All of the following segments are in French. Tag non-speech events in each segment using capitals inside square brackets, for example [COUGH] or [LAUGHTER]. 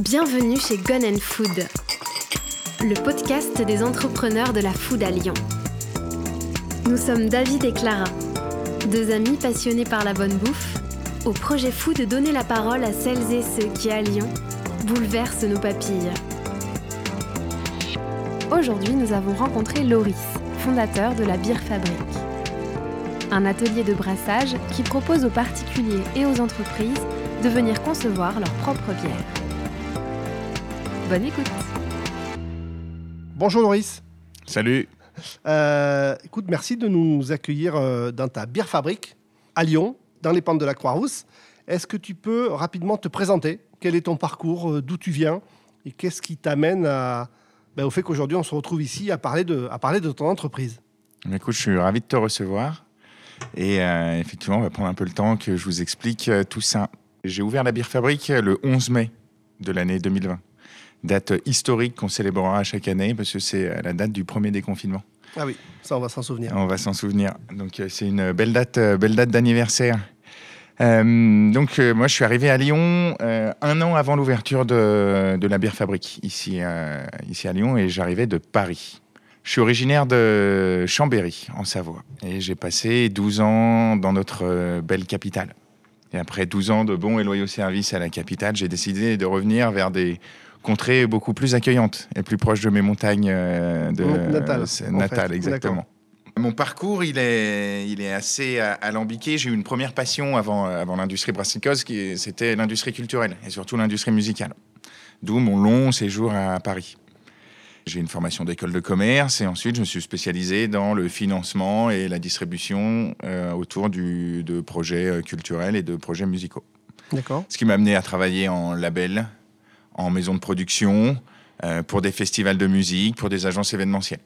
Bienvenue chez Gun and Food, le podcast des entrepreneurs de la food à Lyon. Nous sommes David et Clara, deux amis passionnés par la bonne bouffe, au projet fou de donner la parole à celles et ceux qui, à Lyon, bouleversent nos papilles. Aujourd'hui, nous avons rencontré Loris, fondateur de la Bière Fabrique. Un atelier de brassage qui propose aux particuliers et aux entreprises de venir concevoir leur propre bière. Bonne écoute Bonjour Loris. Salut. Euh, écoute, merci de nous accueillir euh, dans ta bière fabrique à Lyon, dans les pentes de la Croix-Rousse. Est-ce que tu peux rapidement te présenter? Quel est ton parcours? Euh, D'où tu viens? Et qu'est-ce qui t'amène à, ben, au fait qu'aujourd'hui on se retrouve ici à parler de, à parler de ton entreprise? Écoute, je suis ravi de te recevoir. Et euh, effectivement, on va prendre un peu le temps que je vous explique tout ça. J'ai ouvert la bière fabrique le 11 mai de l'année 2020. Date historique qu'on célébrera chaque année parce que c'est euh, la date du premier déconfinement. Ah oui, ça on va s'en souvenir. On va s'en souvenir. Donc euh, c'est une belle date, euh, belle date d'anniversaire. Euh, donc euh, moi je suis arrivé à Lyon euh, un an avant l'ouverture de, de la bière fabrique ici, ici à Lyon et j'arrivais de Paris. Je suis originaire de Chambéry en Savoie et j'ai passé 12 ans dans notre belle capitale. Et après 12 ans de bons et loyaux services à la capitale, j'ai décidé de revenir vers des contrées beaucoup plus accueillantes et plus proches de mes montagnes euh, de Natales, fait. exactement. Mon parcours, il est, il est assez a- alambiqué. J'ai eu une première passion avant, avant l'industrie brassicole, qui c'était l'industrie culturelle et surtout l'industrie musicale. D'où mon long séjour à Paris. J'ai une formation d'école de commerce et ensuite je me suis spécialisé dans le financement et la distribution euh, autour du, de projets euh, culturels et de projets musicaux. D'accord. Ce qui m'a amené à travailler en label, en maison de production, euh, pour des festivals de musique, pour des agences événementielles.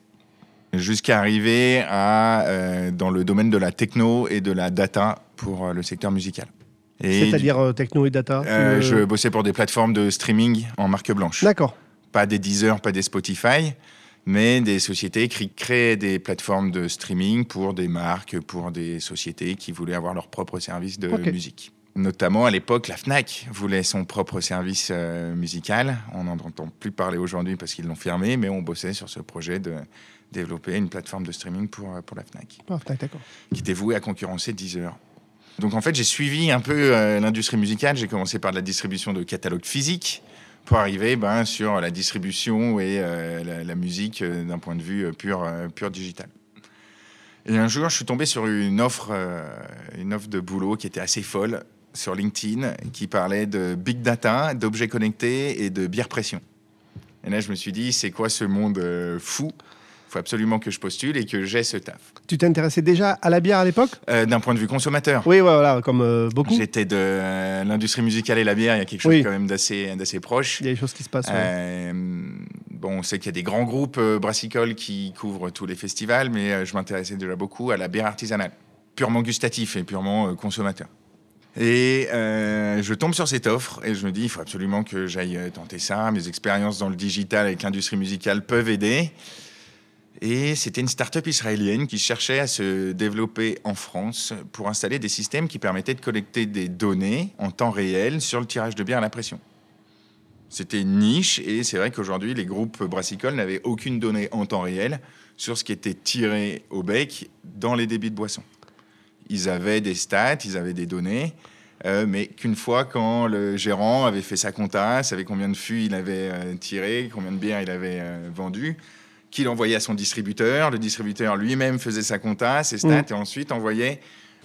Jusqu'à arriver à, euh, dans le domaine de la techno et de la data pour euh, le secteur musical. C'est-à-dire techno et data je bossais pour des plateformes de streaming en marque blanche. D'accord. Pas des Deezer, pas des Spotify, mais des sociétés qui créaient des plateformes de streaming pour des marques, pour des sociétés qui voulaient avoir leur propre service de musique. Notamment à l'époque, la Fnac voulait son propre service euh, musical. On n'en entend plus parler aujourd'hui parce qu'ils l'ont fermé, mais on bossait sur ce projet de développer une plateforme de streaming pour, euh, pour la Fnac, d'accord. qui était vouée à concurrencer Deezer. Donc en fait, j'ai suivi un peu euh, l'industrie musicale. J'ai commencé par de la distribution de catalogues physiques pour arriver ben, sur la distribution et euh, la, la musique euh, d'un point de vue pur, pur digital. Et un jour, je suis tombé sur une offre, une offre de boulot qui était assez folle sur LinkedIn, qui parlait de big data, d'objets connectés et de bière pression. Et là, je me suis dit, c'est quoi ce monde euh, fou? Il faut absolument que je postule et que j'ai ce taf. Tu t'intéressais déjà à la bière à l'époque? Euh, d'un point de vue consommateur, Oui, voilà, comme euh, beaucoup. J'étais de euh, l'industrie musicale et la bière, il y a quelque chose Oui. quand même d'assez d'assez proche. Il y a des choses qui se passent. ouais. Bon, on sait qu'il y a des grands groupes brassicoles qui couvrent tous les festivals, mais je m'intéressais déjà beaucoup à la bière artisanale, purement gustatif et purement consommateur. Et euh, je tombe sur cette offre et je me dis, il faut absolument que j'aille euh, tenter ça. Mes expériences dans le digital avec l'industrie musicale peuvent aider. Et c'était une start-up israélienne qui cherchait à se développer en France pour installer des systèmes qui permettaient de collecter des données en temps réel sur le tirage de bière à la pression. C'était une niche et c'est vrai qu'aujourd'hui, les groupes brassicoles n'avaient aucune donnée en temps réel sur ce qui était tiré au bec dans les débits de boissons. Ils avaient des stats, ils avaient des données, euh, mais qu'une fois quand le gérant avait fait sa compta, savait combien de fûts il avait euh, tiré, combien de bières il avait euh, vendu, qu'il envoyait à son distributeur, le distributeur lui-même faisait sa compta, ses stats, et ensuite envoyait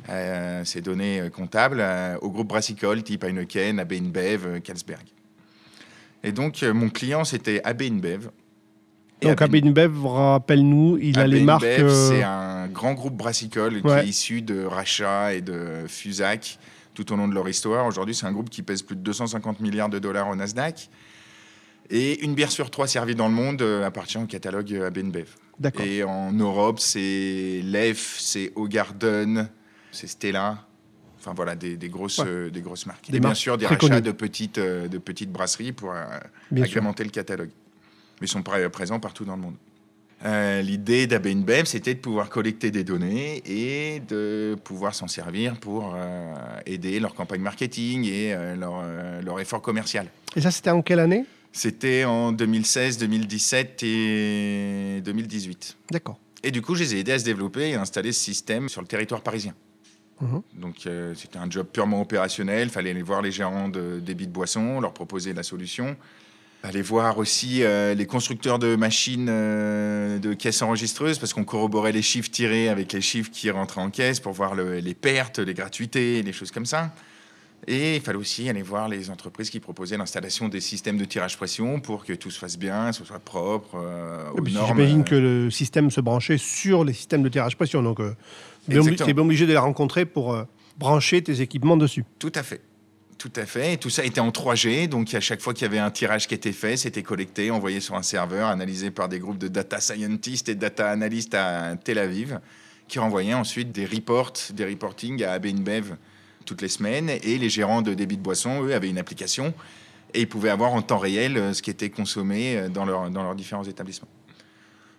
euh, ces données euh, comptables au groupe brassicole type Heineken, AB InBev, Carlsberg. Et donc, mon client, c'était AB InBev. Donc, AB Abinbev, rappelle-nous, il a les marques. InBev, C'est un grand groupe brassicole qui est issu de rachats et de Fusac tout au long de leur histoire. Aujourd'hui, c'est un groupe qui pèse plus de 250 milliards de dollars au Nasdaq. Et une bière sur trois servie dans le monde euh, appartient au catalogue AB InBev. D'accord. Et en Europe, c'est Lef, c'est Hogarden, c'est Stella. Enfin voilà, des, des grosses, Ouais. euh, des grosses marques. Des et bien marques sûr, des rachats de petites, euh, de petites brasseries pour euh, sûr. agrémenter le catalogue. Mais ils sont pré- présents partout dans le monde. Euh, L'idée d'AB InBev, c'était de pouvoir collecter des données et de pouvoir s'en servir pour euh, aider leur campagne marketing et euh, leur, leur effort commercial. Et ça, c'était en quelle année? C'était en 2016, 2017 et 2018. D'accord. Et du coup, je les ai aidés à se développer et à installer ce système sur le territoire parisien. Mhm. Donc, c'était un job purement opérationnel. Il fallait aller voir les gérants de débit de boissons, leur proposer la solution. Aller voir aussi euh, les constructeurs de machines euh, de caisses enregistreuses, parce qu'on corroborait les chiffres tirés avec les chiffres qui rentraient en caisse pour voir le- les pertes, les gratuités, les choses comme ça. Et il fallait aussi aller voir les entreprises qui proposaient l'installation des systèmes de tirage pression pour que tout se fasse bien, que ce soit propre, euh, aux normes. J'imagine que le système se branchait sur les systèmes de tirage pression. Donc, tu es bien obligé de les rencontrer pour brancher tes équipements dessus. Tout à fait. Tout à fait. Et tout ça était en 3G. Donc, à chaque fois qu'il y avait un tirage qui était fait, c'était collecté, envoyé sur un serveur, analysé par des groupes de data scientists et data analystes à Tel Aviv, qui renvoyaient ensuite des reports, des reportings à AB InBev toutes les semaines. Et les gérants de débit de boissons, eux, avaient une application et ils pouvaient avoir en temps réel euh, ce qui était consommé euh, dans, leur- dans leurs différents établissements.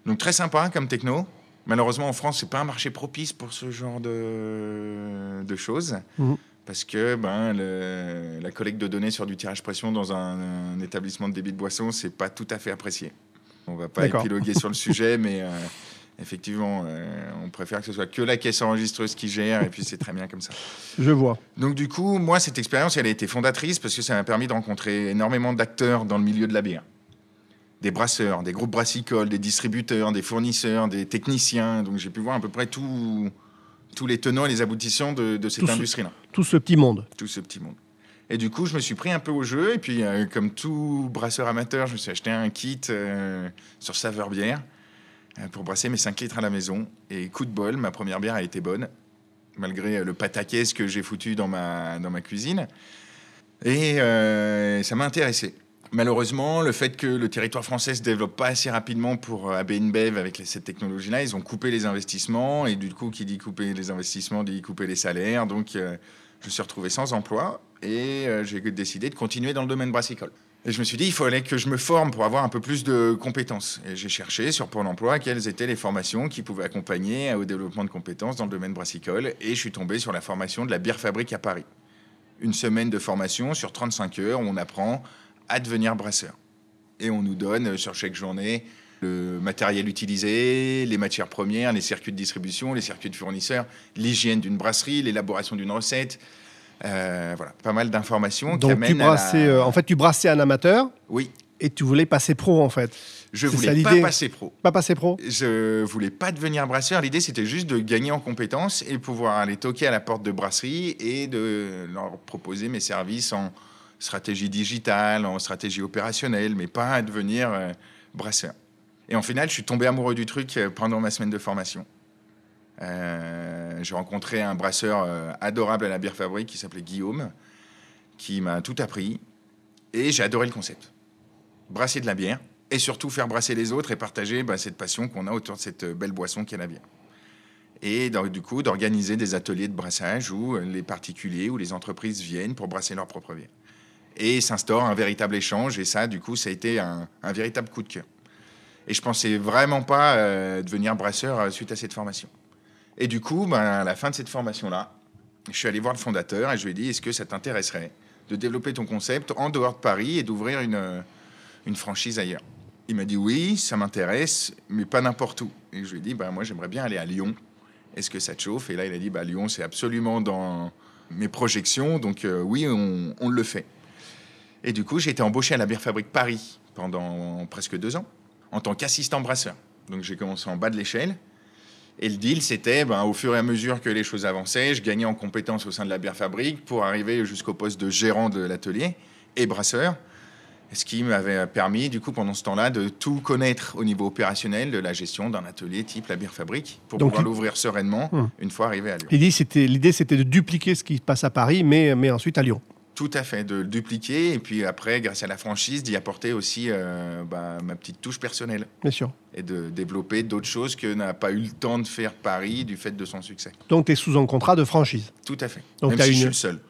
Donc, très sympa comme techno. Malheureusement, en France, c'est pas un marché propice pour ce genre de, choses. Mhm. Parce que ben, le- la collecte de données sur du tirage pression dans un, un établissement de débit de boisson, c'est pas tout à fait apprécié. On va pas épiloguer sur le [LAUGHS] sujet, mais euh, effectivement, euh, on préfère que ce soit que la caisse enregistreuse qui gère, et puis c'est très bien comme ça. Je vois. Donc du coup, moi, cette expérience, elle a été fondatrice parce que ça m'a permis de rencontrer énormément d'acteurs dans le milieu de la bière. Des brasseurs, des groupes brassicoles, des distributeurs, des fournisseurs, des techniciens. Donc j'ai pu voir à peu près tout- tous les tenants et les aboutissants de, de cette industrie-là Tout ce petit monde. tout ce petit monde. Et du coup, je me suis pris un peu au jeu. Et puis, euh, comme tout brasseur amateur, je me suis acheté un kit euh, sur saveur bière euh, pour brasser mes 5 litres à la maison. Et coup de bol, ma première bière a été bonne, malgré le pataquès que j'ai foutu dans ma, dans ma cuisine. Et ça m'a intéressé. Malheureusement, le fait que le territoire français se développe pas assez rapidement pour euh, AB InBev avec cette technologie-là, ils ont coupé les investissements et du coup, qui dit couper les investissements dit couper les salaires. Donc, euh, je me suis retrouvé sans emploi et euh, j'ai décidé de continuer dans le domaine brassicole. Et je me suis dit, il fallait que je me forme pour avoir un peu plus de compétences. Et j'ai cherché sur Pôle emploi quelles étaient les formations qui pouvaient accompagner au développement de compétences dans le domaine brassicole. Et je suis tombé sur la formation de la bière fabrique à Paris. Une semaine de formation sur 35 heures où on apprend à devenir brasseur. Et on nous donne euh, sur chaque journée le matériel utilisé, les matières premières, les circuits de distribution, les circuits de fournisseurs, l'hygiène d'une brasserie, l'élaboration d'une recette. Euh, voilà, pas mal d'informations qui Donc, tu amènent à la- brassais, euh, en fait, tu brassais un amateur Oui, et tu voulais passer pro, en fait. je ça voulais pas passer pro. Pas passer pro Je voulais pas devenir brasseur. L'idée, c'était juste de gagner en compétences et pouvoir aller toquer à la porte de brasserie et de leur proposer mes services en stratégie digitale, en stratégie opérationnelle, mais pas à devenir euh, brasseur. Et en final, je suis tombé amoureux du truc euh, pendant ma semaine de formation. Euh, J'ai rencontré un brasseur adorable à la bière fabrique qui s'appelait Guillaume, qui m'a tout appris. Et j'ai adoré le concept. Brasser de la bière et surtout faire brasser les autres et partager bah, cette passion qu'on a autour de cette belle boisson qu'est la bière. Et du coup, d'organiser des ateliers de brassage où les particuliers ou les entreprises viennent pour brasser leur propre bière. Et s'instaure un véritable échange. Et ça, du coup, ça a été un, véritable coup de cœur. Et je pensais vraiment pas euh, devenir brasseur euh, suite à cette formation. Et du coup, ben, à la fin de cette formation-là, je suis allé voir le fondateur et je lui ai dit est-ce que ça t'intéresserait de développer ton concept en dehors de Paris et d'ouvrir une, euh, une franchise ailleurs? Il m'a dit oui, ça m'intéresse, mais pas n'importe où. Et je lui ai dit ben, moi, j'aimerais bien aller à Lyon. Est-ce que ça te chauffe? Et là, il a dit bah, Lyon, c'est absolument dans mes projections, donc oui, on le fait. Et du coup, j'ai été embauché à la Bière Fabrique Paris pendant presque deux ans en tant qu'assistant brasseur. Donc j'ai commencé en bas de l'échelle. Et le deal, c'était, ben, au fur et à mesure que les choses avançaient, je gagnais en compétences au sein de la bière fabrique pour arriver jusqu'au poste de gérant de l'atelier et brasseur. Ce qui m'avait permis, du coup, pendant ce temps-là, de tout connaître au niveau opérationnel de la gestion d'un atelier type la bière fabrique pour Donc, pouvoir tu- l'ouvrir sereinement Hmm. une fois arrivé à Lyon. L'idée, c'était, l'idée, c'était de dupliquer ce qui se passe à Paris, mais, mais ensuite à Lyon. Tout à fait, de le dupliquer et puis après, grâce à la franchise, d'y apporter aussi euh, bah, ma petite touche personnelle Bien sûr. et de développer d'autres choses que n'a pas eu le temps de faire Paris du fait de son succès. Donc, tu es sous un contrat de franchise. Tout à fait. Donc, Même t'as si je une- suis le seul.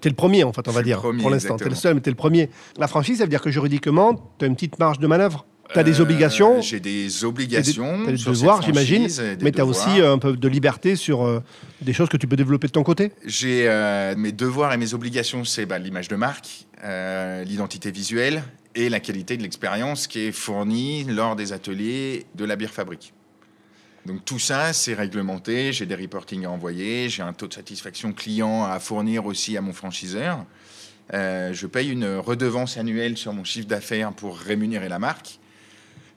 Tu es le premier, en fait, on va dire. premier, pour l'instant, tu es le seul, mais tu es le premier. La franchise, ça veut dire que juridiquement, tu as une petite marge de manœuvre Tu as des Euh, obligations J'ai des Tu obligations. as des devoirs, j'imagine, mais tu as aussi euh, un peu de liberté sur euh, des choses que tu peux développer de ton côté. J'ai mes devoirs et mes obligations, c'est bah, l'image de marque, l'identité visuelle et la qualité de l'expérience qui est fournie lors des ateliers de la bière fabrique. Donc tout ça, c'est réglementé. J'ai des reportings à envoyer, j'ai un taux de satisfaction client à fournir aussi à mon franchiseur. Euh, je paye une redevance annuelle sur mon chiffre d'affaires pour rémunérer la marque.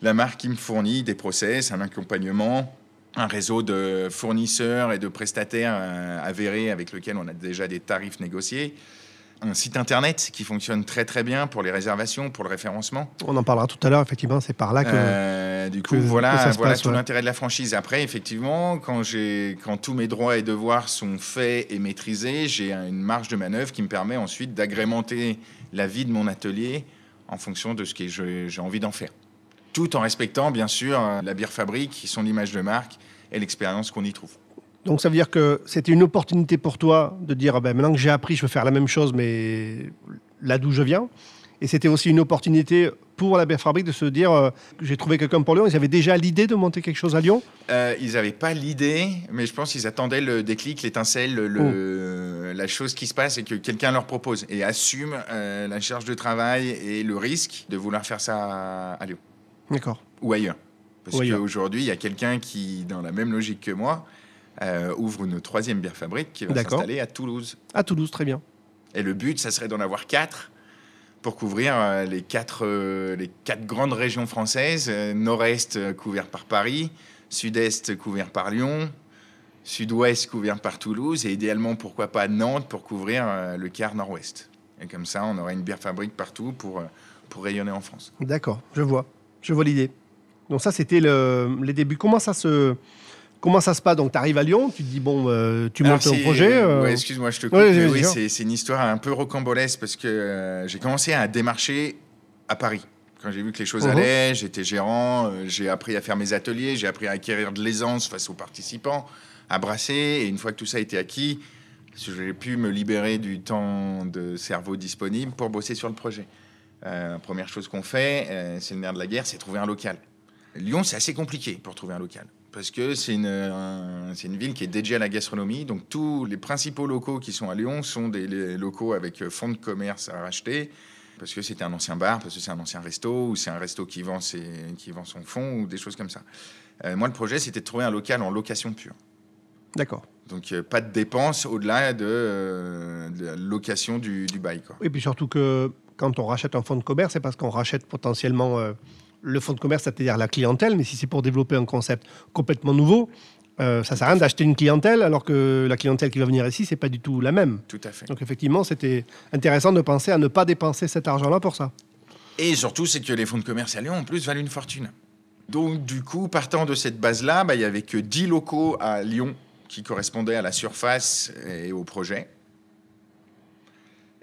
La marque qui me fournit des process, un accompagnement, un réseau de fournisseurs et de prestataires euh, avérés avec lequel on a déjà des tarifs négociés, un site internet qui fonctionne très très bien pour les réservations, pour le référencement. On en parlera tout à l'heure, effectivement, c'est par là que. Euh, du coup, que- que voilà, ça se voilà passe, tout ouais. l'intérêt de la franchise. Après, effectivement, quand, quand tous mes droits et devoirs sont faits et maîtrisés, j'ai une marge de manœuvre qui me permet ensuite d'agrémenter la vie de mon atelier en fonction de ce que j'ai envie d'en faire. Tout en respectant, bien sûr, euh, la bière fabrique, son image de marque et l'expérience qu'on y trouve. Donc ça veut dire que c'était une opportunité pour toi de dire ah ben, maintenant que j'ai appris, je veux faire la même chose, mais là d'où je viens. Et c'était aussi une opportunité pour la bière fabrique de se dire euh, j'ai trouvé quelqu'un pour Lyon. Ils avaient déjà l'idée de monter quelque chose à Lyon? Euh, ils n'avaient pas l'idée, mais je pense qu'ils attendaient le déclic, l'étincelle, le, la chose qui se passe et que quelqu'un leur propose et assume euh, la charge de travail et le risque de vouloir faire ça à Lyon D'accord. ou ailleurs. Parce qu'aujourd'hui, il y a quelqu'un qui, dans la même logique que moi, euh, ouvre une troisième bière fabrique qui va s'installer à Toulouse. À Toulouse, très bien. Et le but, ça serait d'en avoir quatre pour couvrir euh, les, quatre, euh, les quatre grandes régions françaises. Nord-Est couvert par Paris, Sud-Est couvert par Lyon, Sud-Ouest couvert par Toulouse et idéalement, pourquoi pas Nantes pour couvrir le quart Nord-Ouest. Et comme ça, on aurait une bière fabrique partout pour, pour rayonner en France. D'accord, je vois. Je vois l'idée. Donc ça, c'était le, les débuts. Comment ça se, comment ça se passe? Donc tu arrives à Lyon, tu te dis, bon, euh, tu montes c'est- projet. euh, ouais, excuse-moi, je te coupe. Ouais, mais vas-y, oui, c'est, c'est une histoire un peu rocambolesque parce que euh, j'ai commencé à démarcher à Paris. Quand j'ai vu que les choses Mhm. allaient, j'étais gérant, euh, j'ai appris à faire mes ateliers, j'ai appris à acquérir de l'aisance face aux participants, à brasser. Et une fois que tout ça a été acquis, j'ai pu me libérer du temps de cerveau disponible pour bosser sur le projet. Euh, première chose qu'on fait, euh, c'est le nerf de la guerre, c'est trouver un local. Lyon, c'est assez compliqué pour trouver un local. Parce que c'est une, un- une ville qui est dédiée à la gastronomie. Donc, tous les principaux locaux qui sont à Lyon sont des les locaux avec euh, fonds de commerce à racheter. Parce que c'était un ancien bar, parce que c'est un ancien resto, ou c'est un resto qui vend, ses, qui vend son fond, ou des choses comme ça. Euh, moi, le projet, c'était de trouver un local en location pure. D'accord. Donc, euh, pas de dépenses au-delà de, euh, de la location du, du bail. Quoi. Et puis surtout que quand on rachète un fonds de commerce, c'est parce qu'on rachète potentiellement euh, le fonds de commerce, c'est-à-dire la clientèle. Mais si c'est pour développer un concept complètement nouveau, euh, ça sert à rien d'acheter une clientèle alors que la clientèle qui va venir ici, c'est pas du tout la même. Tout à fait. Donc effectivement, c'était intéressant de penser à ne pas dépenser cet argent-là pour ça. Et surtout, c'est que les fonds de commerce à Lyon, en plus, valent une fortune. Donc, du coup, partant de cette base-là, bah, il y avait que 10 locaux à Lyon qui correspondaient à la surface et au projet.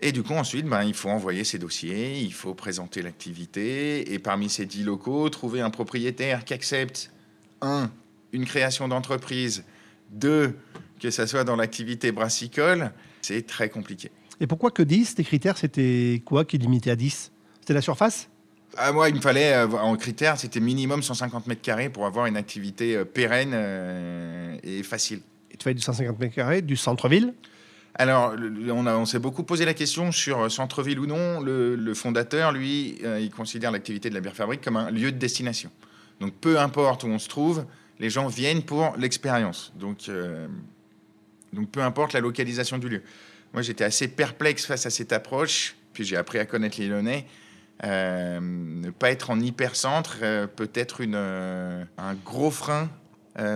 Et du coup, ensuite, bah, il faut envoyer ses dossiers, il faut présenter l'activité, et parmi ces 10 locaux, trouver un propriétaire qui accepte, un, une création d'entreprise, deux, que ça soit dans l'activité brassicole, c'est très compliqué. Et pourquoi que 10 Tes critères, c'était quoi qui limité à 10 C'était la surface? Ah, moi, il me fallait, euh, en critère, c'était minimum 150 mètres carrés pour avoir une activité euh, pérenne euh, et facile. Et tu fais du 150 mètres carrés, du centre-ville? Alors, on, s'est beaucoup posé la question sur euh, centre-ville ou non. Le, fondateur, lui, euh, il considère l'activité de la bière fabrique comme un lieu de destination. Donc, peu importe où on se trouve, les gens viennent pour l'expérience. Donc, euh, donc, peu importe la localisation du lieu. Moi, j'étais assez perplexe face à cette approche. Puis, j'ai appris à connaître les Lyonnais. Ne pas être en hypercentre peut être un gros frein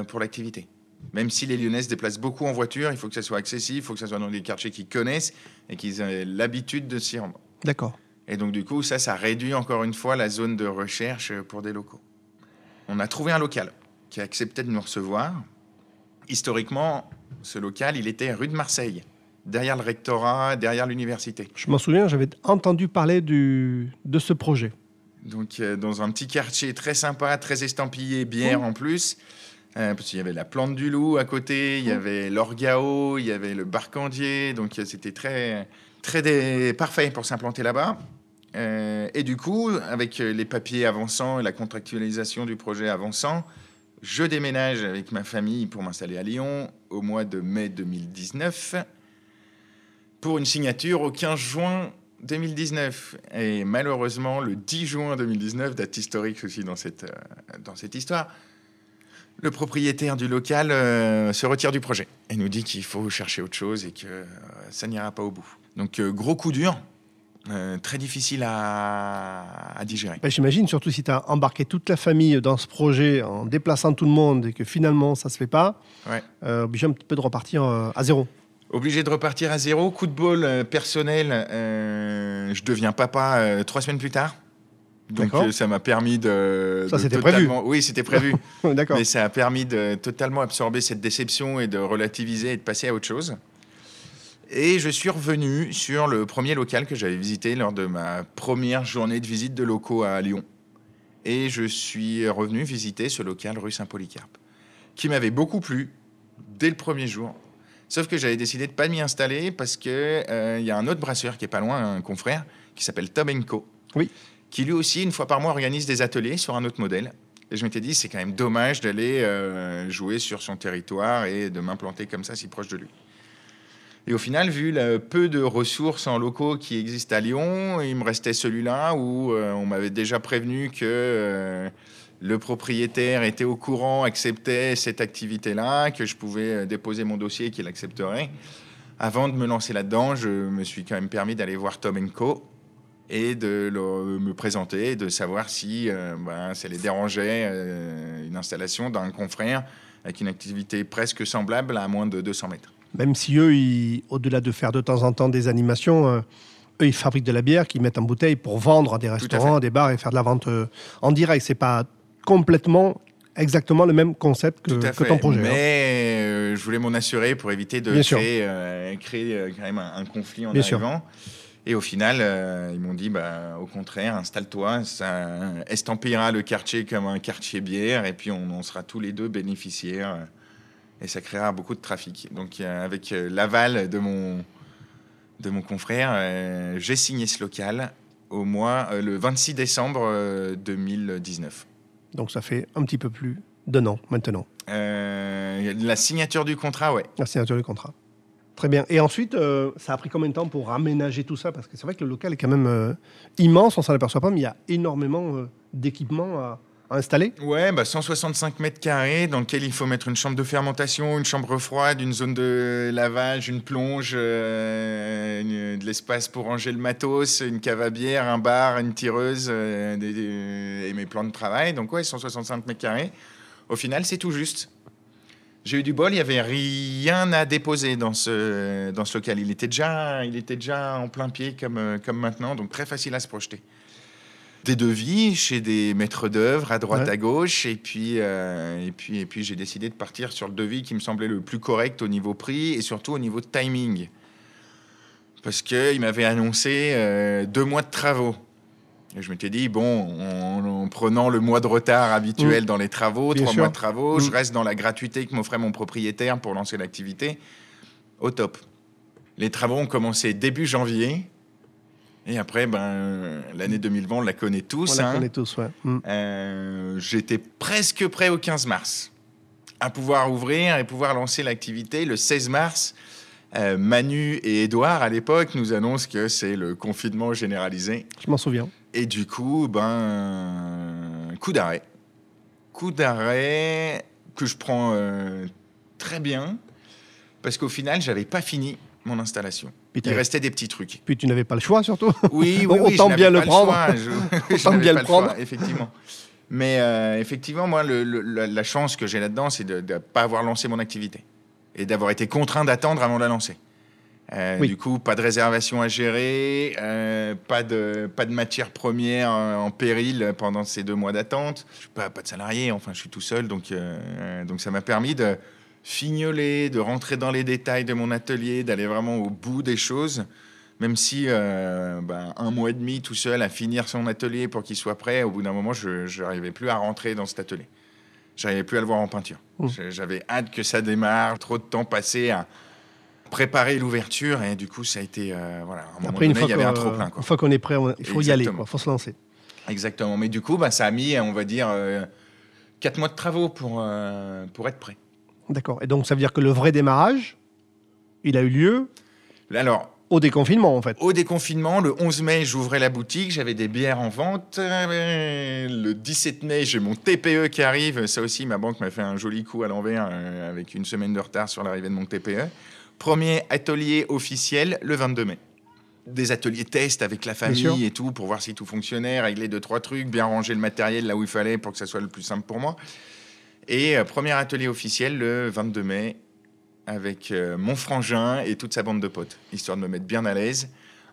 pour l'activité. Même si les Lyonnais se déplacent beaucoup en voiture, il faut que ça soit accessible, il faut que ça soit dans des quartiers qu'ils connaissent et qu'ils aient l'habitude de s'y rendre. D'accord. Et donc, du coup, ça, ça réduit encore une fois la zone de recherche pour des locaux. On a trouvé un local qui a accepté de nous recevoir. Historiquement, ce local, il était rue de Marseille, derrière le rectorat, derrière l'université. Je m'en souviens, j'avais entendu parler du, de ce projet. Donc, euh, dans un petit quartier très sympa, très estampillé, bière Mmh. en plus. Euh, parce qu'il y avait la plante du loup à côté, il y avait l'orgao, il y avait le barcandier. Donc, euh, c'était très, très dé- parfait pour s'implanter là-bas. Euh, et du coup, avec les papiers avançant et la contractualisation du projet avançant, je déménage avec ma famille pour m'installer à Lyon au mois de mai 2019 pour une signature au 15 juin 2019. Et malheureusement, le 10 juin 2019, date historique aussi dans cette, dans cette histoire, le propriétaire du local euh, se retire du projet et nous dit qu'il faut chercher autre chose et que euh, ça n'ira pas au bout. Donc gros coup dur, très difficile à, à digérer. Bah, j'imagine, surtout si tu as embarqué toute la famille dans ce projet en déplaçant tout le monde et que finalement ça ne se fait pas, ouais. obligé un petit peu de repartir à zéro. Obligé de repartir à zéro, coup de bol personnel, je deviens papa trois semaines plus tard. Donc euh, ça m'a permis de. Ça c'était prévu. Oui, c'était prévu. [LAUGHS] D'accord. Mais ça a permis de totalement absorber cette déception et de relativiser et de passer à autre chose. Et je suis revenu sur le premier local que j'avais visité lors de ma première journée de visite de locaux à Lyon. Et je suis revenu visiter ce local rue Saint-Polycarpe, qui m'avait beaucoup plu dès le premier jour. Sauf que j'avais décidé de pas m'y installer parce qu'il euh, il y a un autre brasseur qui est pas loin, un confrère, qui s'appelle Tom Co. Oui qui lui aussi, une fois par mois, organise des ateliers sur un autre modèle. Et je m'étais dit, c'est quand même dommage d'aller euh, jouer sur son territoire et de m'implanter comme ça si proche de lui. Et au final, vu le peu de ressources en locaux qui existent à Lyon, il me restait celui-là où euh, on m'avait déjà prévenu que euh, le propriétaire était au courant, acceptait cette activité-là, que je pouvais déposer mon dossier et qu'il accepterait. Avant de me lancer là-dedans, je me suis quand même permis d'aller voir Tom Co et de me présenter, de savoir si euh, ben, ça les dérangeait euh, une installation d'un confrère avec une activité presque semblable à moins de 200 mètres. Même si eux, au-delà de faire de temps en temps des animations, euh, eux, ils fabriquent de la bière qu'ils mettent en bouteille pour vendre à des restaurants, à, des bars et faire de la vente en direct. C'est pas complètement exactement le même concept que, ton projet. Hein. Mais je voulais m'en assurer pour éviter de créer, créer quand même un, conflit en arrivant. Et au final, euh, ils m'ont dit, bah, au contraire, installe-toi, ça estampillera le quartier comme un quartier bière, et puis on, sera tous les deux bénéficiaires, et ça créera beaucoup de trafic. Donc avec euh, l'aval de mon, de mon confrère, j'ai signé ce local au mois, euh, le 26 décembre 2019. Donc ça fait un petit peu plus d'un an maintenant. la signature du contrat, ouais. La signature du contrat. Très bien. Et ensuite, euh, ça a pris combien de temps pour aménager tout ça? Parce que c'est vrai que le local est quand même euh, immense, on s'en aperçoit pas, mais il y a énormément euh, d'équipements à, installer. Ouais, bah 165 mètres carrés dans lequel il faut mettre une chambre de fermentation, une chambre froide, une zone de lavage, une plonge, de l'espace pour ranger le matos, une cave à bière, un bar, une tireuse et mes plans de travail. Donc ouais, 165 mètres carrés. Au final, c'est tout juste. J'ai eu du bol, il n'y avait rien à déposer dans ce, dans ce local. Il était, déjà, il était déjà en plein pied comme, comme maintenant, donc très facile à se projeter. Des devis chez des maîtres d'œuvre à droite à gauche, et puis, euh, et puis, et puis j'ai décidé de partir sur le devis qui me semblait le plus correct au niveau prix et surtout au niveau timing. Parce qu'il m'avait annoncé euh, deux mois de travaux. Et je m'étais dit, bon, en, prenant le mois de retard habituel mm. dans les travaux, trois mois de travaux, je mm. reste dans la gratuité que m'offrait mon propriétaire pour lancer l'activité, au top. Les travaux ont commencé début janvier. Et après, ben, l'année 2020, on la connaît tous. On la hein. connaît tous, ouais. Mm. Euh, j'étais presque prêt au 15 mars à pouvoir ouvrir et pouvoir lancer l'activité. Le 16 mars, euh, Manu et Edouard, à l'époque, nous annoncent que c'est le confinement généralisé. Je m'en souviens. Et du coup, ben, coup d'arrêt. Coup d'arrêt que je prends euh, très bien, parce qu'au final, j'avais pas fini mon installation. Il restait des petits trucs. Puis tu n'avais pas le choix, surtout. Oui, oui, [LAUGHS] Autant bien le prendre. [LAUGHS] Autant bien le prendre. effectivement. Mais euh, effectivement, moi, la, chance que j'ai là-dedans, c'est de ne pas avoir lancé mon activité et d'avoir été contraint d'attendre avant de la lancer. Euh, du coup, pas de réservation à gérer, euh, pas, de, pas de matière première en, péril pendant ces deux mois d'attente. Je suis pas, pas de salarié, enfin, je suis tout seul, donc, euh, donc ça m'a permis de fignoler, de rentrer dans les détails de mon atelier, d'aller vraiment au bout des choses. Même si ben, un mois et demi tout seul à finir son atelier pour qu'il soit prêt, au bout d'un moment, je n'arrivais plus à rentrer dans cet atelier. J'arrivais plus à le voir en peinture. Mmh. J'avais hâte que ça démarre, trop de temps passé à préparer l'ouverture et du coup ça a été euh, voilà à un moment Après, une donné, fois il y avait un qu'on- trop plein quoi. Une fois qu'on est prêt, on- il faut y aller, il faut se lancer. Exactement. Mais du coup, bah, ça a mis, on va dire, euh, quatre mois de travaux pour, euh, pour être prêt. D'accord. Et donc, ça veut dire que le vrai démarrage, il a eu lieu Alors, au déconfinement, en fait. au déconfinement, le 11 mai, j'ouvrais la boutique, j'avais des bières en vente. Le 17 mai, j'ai mon TPE qui arrive. Ça aussi, ma banque m'a fait un joli coup à l'envers euh, avec une semaine de retard sur l'arrivée de mon TPE. Premier atelier officiel le 22 mai. Des ateliers test avec la famille et tout pour voir si tout fonctionnait, régler deux, trois trucs, bien ranger le matériel là où il fallait pour que ça soit le plus simple pour moi. Et euh, premier atelier officiel le 22 mai avec euh, mon frangin et toute sa bande de potes, histoire de me mettre bien à l'aise.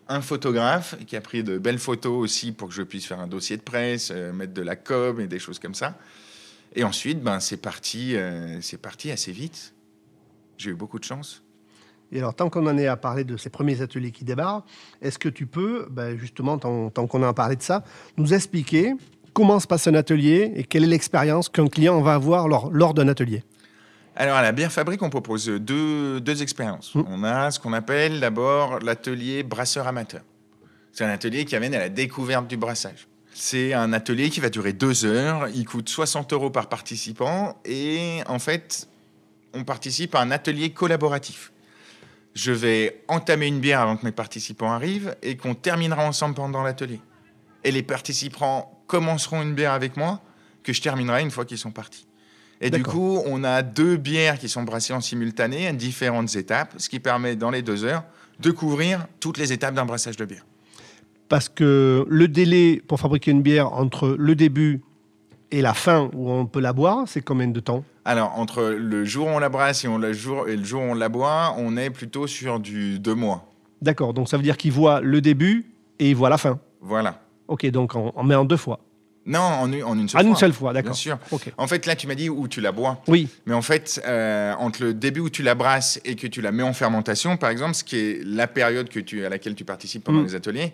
Un photographe qui a pris de belles photos aussi pour que je puisse faire un dossier de presse, euh, mettre de la com et des choses comme ça. Et ensuite, ben, c'est parti, euh, parti assez vite. J'ai eu beaucoup de chance. Et alors, tant qu'on en est à parler de ces premiers ateliers qui démarrent, est-ce que tu peux, ben, justement, tant, tant qu'on a parlé de ça, nous expliquer comment se passe un atelier et quelle est l'expérience qu'un client va avoir lors d'un atelier? Alors, à la bière fabrique, on propose deux, deux expériences. Mm. On a ce qu'on appelle d'abord l'atelier brasseur amateur. C'est un atelier qui amène à la découverte du brassage. C'est un atelier qui va durer deux heures. Il coûte 60 euros par participant. Et en fait, on participe à un atelier collaboratif. Je vais entamer une bière avant que mes participants arrivent et qu'on terminera ensemble pendant l'atelier. Et les participants commenceront une bière avec moi que je terminerai une fois qu'ils sont partis. Et du coup, on a deux bières qui sont brassées en simultané à différentes étapes, ce qui permet dans les deux heures de couvrir toutes les étapes d'un brassage de bière. Parce que le délai pour fabriquer une bière entre le début et la fin où on peut la boire, c'est combien de temps? Alors, entre le jour où on la brasse et, on la jour, et le jour où on la boit, on est plutôt sur du deux mois. D'accord, donc ça veut dire qu'il voit le début et il voit la fin. Voilà. Ok, donc on, on met en deux fois. Non, en, une- en une seule En fois. une seule fois, Bien d'accord. sûr. Ok. En fait, là, tu m'as dit où tu la bois. Oui, Mais en fait, euh, entre le début où tu la brasses et que tu la mets en fermentation, par exemple, ce qui est la période que tu, à laquelle tu participes pendant Mm. les ateliers,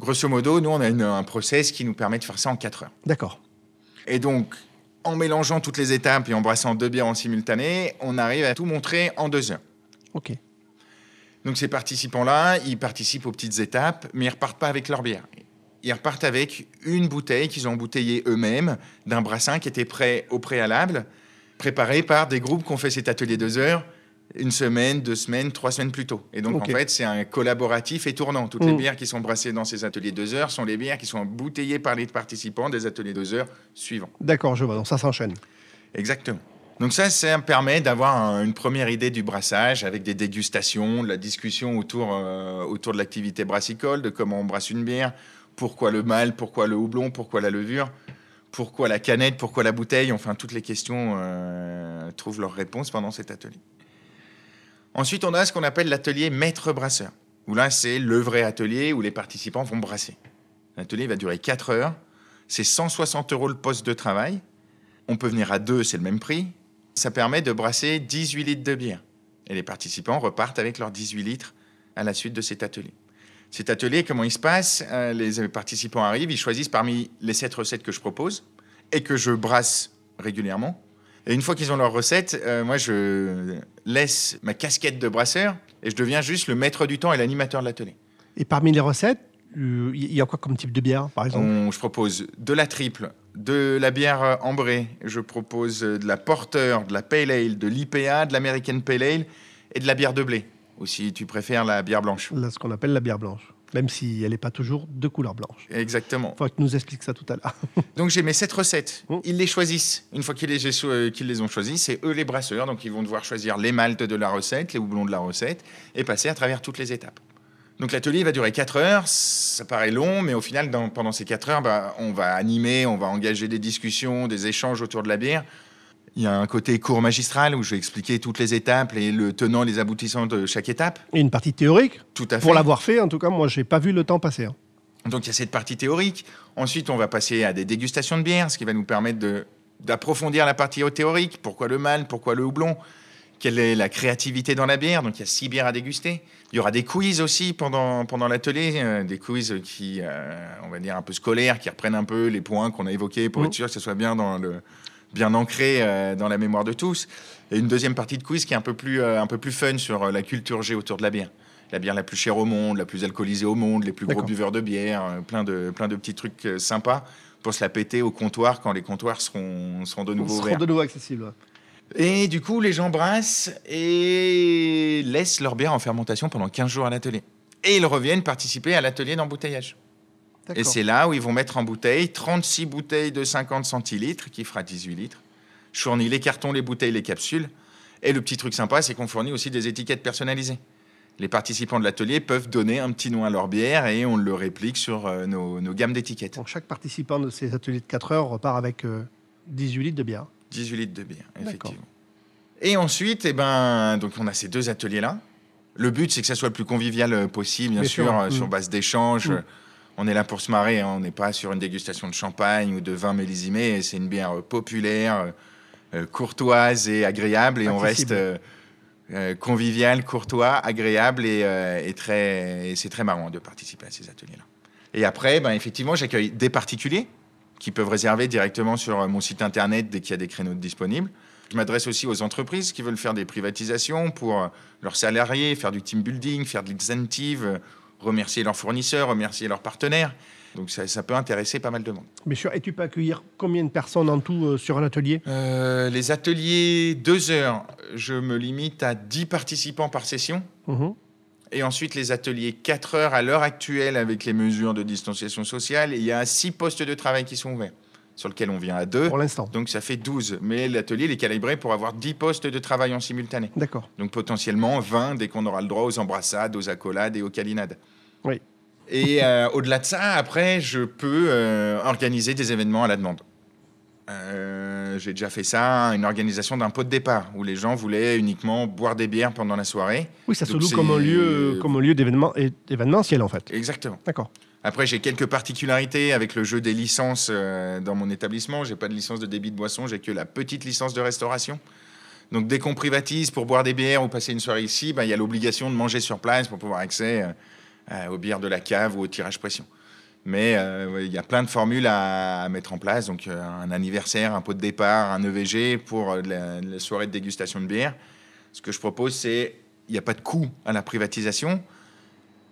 grosso modo, nous, on a une- un process qui nous permet de faire ça en 4 heures. d'accord. Et donc, en mélangeant toutes les étapes et en brassant deux bières en simultané, on arrive à tout montrer en 2 heures. Ok. Donc ces participants-là, ils participent aux petites étapes, mais ils repartent pas avec leur bière. Ils repartent avec une bouteille qu'ils ont embouteillée eux-mêmes d'un brassin qui était prêt au préalable, préparé par des groupes qui ont fait cet atelier deux heures une semaine, deux semaines, trois semaines plus tôt. Et donc en fait, c'est un collaboratif et tournant. Toutes les Mm. bières qui sont brassées dans ces ateliers deux heures sont les bières qui sont embouteillées par les participants des ateliers deux heures suivants. D'accord, je vois. Donc ça s'enchaîne. Exactement. Donc ça, ça permet d'avoir un- une première idée du brassage avec des dégustations, de la discussion autour, euh, autour de l'activité brassicole, de comment on brasse une bière, pourquoi le mâle, pourquoi le houblon, pourquoi la levure, pourquoi la canette, pourquoi la bouteille. Enfin, toutes les questions euh, trouvent leur réponse pendant cet atelier. Ensuite, on a ce qu'on appelle l'atelier maître brasseur, où là, c'est le vrai atelier où les participants vont brasser. L'atelier va durer 4 heures. C'est 160 euros le poste de travail. On peut venir à deux, c'est le même prix. Ça permet de brasser 18 litres de bière. Et les participants repartent avec leurs 18 litres à la suite de cet atelier. Cet atelier, comment il se passe Euh, Les participants arrivent, ils choisissent parmi les sept recettes que je propose et que je brasse régulièrement. Et une fois qu'ils ont leur recette, euh, moi, je laisse ma casquette de brasseur et je deviens juste le maître du temps et l'animateur de l'atelier. Et parmi les recettes, euh, il y a quoi comme type de bière, par exemple? On- je propose de la triple, de la bière ambrée, je propose de la porter, de la pale ale, de l'IPA, de l'American pale ale et de la bière de blé. Ou si tu préfères la bière blanche. Là, ce qu'on appelle la bière blanche. Même si elle n'est pas toujours de couleur blanche. Exactement. Il faudra que tu nous expliques ça tout à l'heure. [LAUGHS] Donc j'ai mes sept recettes. Mm. Ils les choisissent. Une fois qu'ils les, euh, qu'ils les ont choisis, c'est eux les brasseurs. Donc ils vont devoir choisir les maltes de la recette, les houblons de la recette et passer à travers toutes les étapes. Donc l'atelier va durer 4 heures. Ça paraît long, mais au final, dans- pendant ces 4 heures, bah, on va animer, on va engager des discussions, des échanges autour de la bière. Il y a un côté cours magistral où je vais expliquer toutes les étapes, les, le tenant, les aboutissants de chaque étape. Et une partie théorique. Tout à fait. Pour l'avoir fait, en tout cas, moi, j'ai pas vu le temps passer. hein. Donc il y a cette partie théorique. Ensuite, on va passer à des dégustations de bière, ce qui va nous permettre de- d'approfondir la partie théorique. Pourquoi le mâle? Pourquoi le houblon? Quelle est la créativité dans la bière? Donc il y a six bières à déguster. Il y aura des quiz aussi pendant, pendant l'atelier, euh, des quiz qui, euh, on va dire, un peu scolaires, qui reprennent un peu les points qu'on a évoqués pour Mhm. être sûr que ce soit bien dans le, bien ancré euh, dans la mémoire de tous. Et une deuxième partie de quiz qui est un peu plus, euh, un peu plus fun sur euh, la culture G autour de la bière. La bière la plus chère au monde, la plus alcoolisée au monde, les plus gros buveurs de bière, plein de, plein de petits trucs sympas pour se la péter au comptoir quand les comptoirs seront, seront de nouveau seront ouverts. de nouveau accessibles. ouais. Et du coup, les gens brassent et laissent leur bière en fermentation pendant 15 jours à l'atelier. Et ils reviennent participer à l'atelier d'embouteillage. Et c'est là où ils vont mettre en bouteille 36 bouteilles de 50 centilitres, qui fera 18 litres. Je fournis les cartons, les bouteilles, les capsules. Et le petit truc sympa, c'est qu'on fournit aussi des étiquettes personnalisées. Les participants de l'atelier peuvent donner un petit nom à leur bière et on le réplique sur euh, nos, nos gammes d'étiquettes. Donc chaque participant de ces ateliers de 4 heures repart avec euh, 18 litres de bière. 18 litres de bière, effectivement. Et ensuite, eh ben, donc on a ces deux ateliers-là. Le but, c'est que ça soit le plus convivial euh, possible, bien, Bien sûr, sûr. euh, sur Mm. base d'échanges. Mm. On est là pour se marrer, hein. on n'est pas sur une dégustation de champagne ou de vin mélisimé. C'est une bière euh, populaire, euh, euh, courtoise et agréable. Et on reste euh, convivial, courtois, agréable et, euh, et très, et c'est très marrant de participer à ces ateliers-là. Et après, ben, effectivement, j'accueille des particuliers qui peuvent réserver directement sur mon site internet dès qu'il y a des créneaux disponibles. Je m'adresse aussi aux entreprises qui veulent faire des privatisations pour leurs salariés, faire du team building, faire de l'incentive, remercier leurs fournisseurs, remercier leurs partenaires. Donc ça, ça peut intéresser pas mal de monde. Bien sûr. Et tu peux accueillir combien de personnes en tout euh, sur un atelier? Euh, les ateliers deux heures, je me limite à 10 participants par session. Mhm. Et ensuite, les ateliers 4 heures à l'heure actuelle avec les mesures de distanciation sociale, il y a 6 postes de travail qui sont ouverts, sur lesquels on vient à deux. Pour l'instant. Donc ça fait 12. Mais l'atelier est calibré pour avoir 10 postes de travail en simultané. D'accord. Donc potentiellement 20 dès qu'on aura le droit aux embrassades, aux accolades et aux câlinades. Oui. Et euh, au-delà de ça, après, je peux euh, organiser des événements à la demande. Euh, J'ai déjà fait ça, une organisation d'un pot de départ, où les gens voulaient uniquement boire des bières pendant la soirée. Oui, ça se loue comme un lieu, comme un lieu d'événement, événementiel en fait. Exactement. D'accord. Après, j'ai quelques particularités avec le jeu des licences euh, dans mon établissement. J'ai pas de licence de débit de boisson, j'ai que la petite licence de restauration. Donc, dès qu'on privatise pour boire des bières ou passer une soirée ici, ben, il y a l'obligation de manger sur place pour pouvoir accès euh, aux bières de la cave ou au tirage pression. Mais euh, il y a plein de formules à, mettre en place. Donc, euh, un anniversaire, un pot de départ, un EVG pour la, la soirée de dégustation de bière. Ce que je propose, c'est il n'y a pas de coût à la privatisation.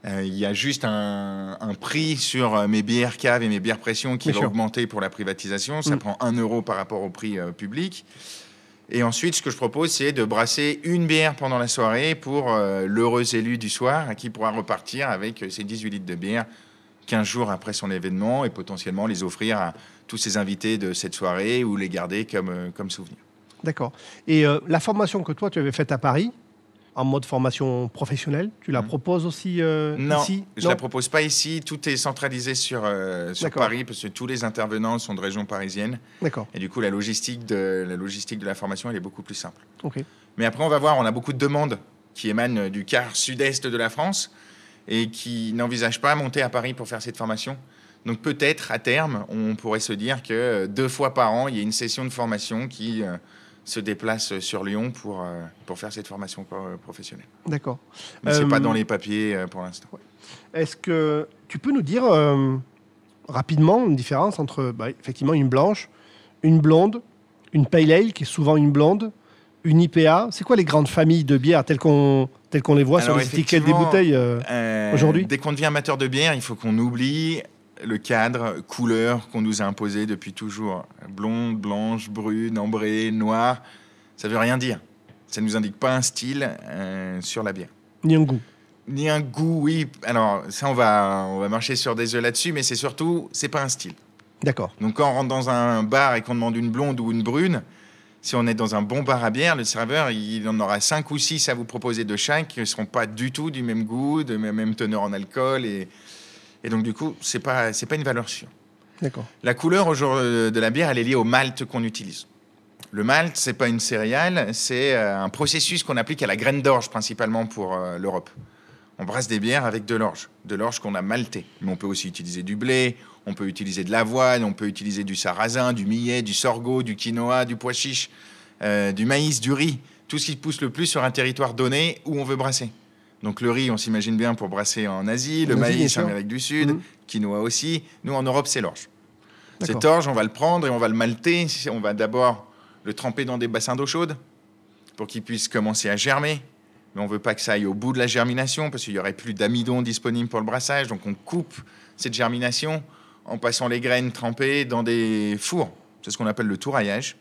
Euh, Il y a juste un, un prix sur euh, mes bières cave et mes bières pression qui Bien va sûr. augmenter pour la privatisation. Ça Mm. prend 1 euro par rapport au prix euh, public. Et ensuite, ce que je propose, c'est de brasser une bière pendant la soirée pour euh, l'heureux élu du soir qui pourra repartir avec ses 18 litres de bière 15 jours après son événement et potentiellement les offrir à tous ses invités de cette soirée ou les garder comme, euh, comme souvenir. D'accord. Et euh, la formation que toi tu avais faite à Paris, en mode formation professionnelle, tu la Mhm. proposes aussi euh, Non, ici je ne la propose pas ici. Tout est centralisé sur, euh, sur. Paris parce que tous les intervenants sont de région parisienne. D'accord. Et du coup, la logistique de la, logistique de la formation, elle est beaucoup plus simple. Ok. Mais après, on va voir, on a beaucoup de demandes qui émanent du quart sud-est de la France et qui n'envisagent pas monter à Paris pour faire cette formation. Donc peut-être, à terme, on pourrait se dire que euh, deux fois par an, il y a une session de formation qui euh, se déplace sur Lyon pour, euh, pour faire cette formation pro- professionnelle. D'accord. Mais c'est Euh, pas dans les papiers euh, pour l'instant. Est-ce que tu peux nous dire euh, rapidement une différence entre bah, effectivement une blanche, une blonde, une pale ale qui est souvent une blonde, une IPA C'est quoi les grandes familles de bières telles qu'on telles qu'on les voit sur les étiquettes des bouteilles euh, Euh, Aujourd'hui? Dès qu'on devient amateur de bière, il faut qu'on oublie le cadre, couleur qu'on nous a imposé depuis toujours. Blonde, blanche, brune, ambrée, noire, ça veut rien dire. Ça ne nous indique pas un style euh, sur la bière. ni un goût Ni un goût, oui. Alors, ça, on va, on va marcher sur des œufs là-dessus, mais c'est surtout, c'est pas un style. D'accord. Donc, quand on rentre dans un bar et qu'on demande une blonde ou une brune, si on est dans un bon bar à bière, le serveur, il en aura cinq ou six à vous proposer de chaque, qui ne seront pas du tout du même goût, de la même teneur en alcool. Et, et donc, du coup, ce n'est pas, c'est pas une valeur sûre. D'accord. La couleur aujourd'hui de la bière, elle est liée au malt qu'on utilise. Le malt, c'est pas une céréale, c'est euh, un processus qu'on applique à la graine d'orge principalement pour euh, l'Europe. On brasse des bières avec de l'orge, de l'orge qu'on a malté. Mais on peut aussi utiliser du blé, on peut utiliser de l'avoine, on peut utiliser du sarrasin, du millet, du sorgho, du quinoa, du pois chiche, euh, du maïs, du riz, tout ce qui pousse le plus sur un territoire donné où on veut brasser. Donc le riz, on s'imagine bien pour brasser en Asie, le Asie, maïs en Amérique du Sud, Mhm. quinoa aussi. Nous en Europe, c'est l'orge. Cet orge, on va le prendre et on va le malter. On va d'abord le tremper dans des bassins d'eau chaude pour qu'il puisse commencer à germer. Mais on veut pas que ça aille au bout de la germination parce qu'il y aurait plus d'amidon disponible pour le brassage. Donc on coupe cette germination en passant les graines trempées dans des fours. C'est ce qu'on appelle le touraillage.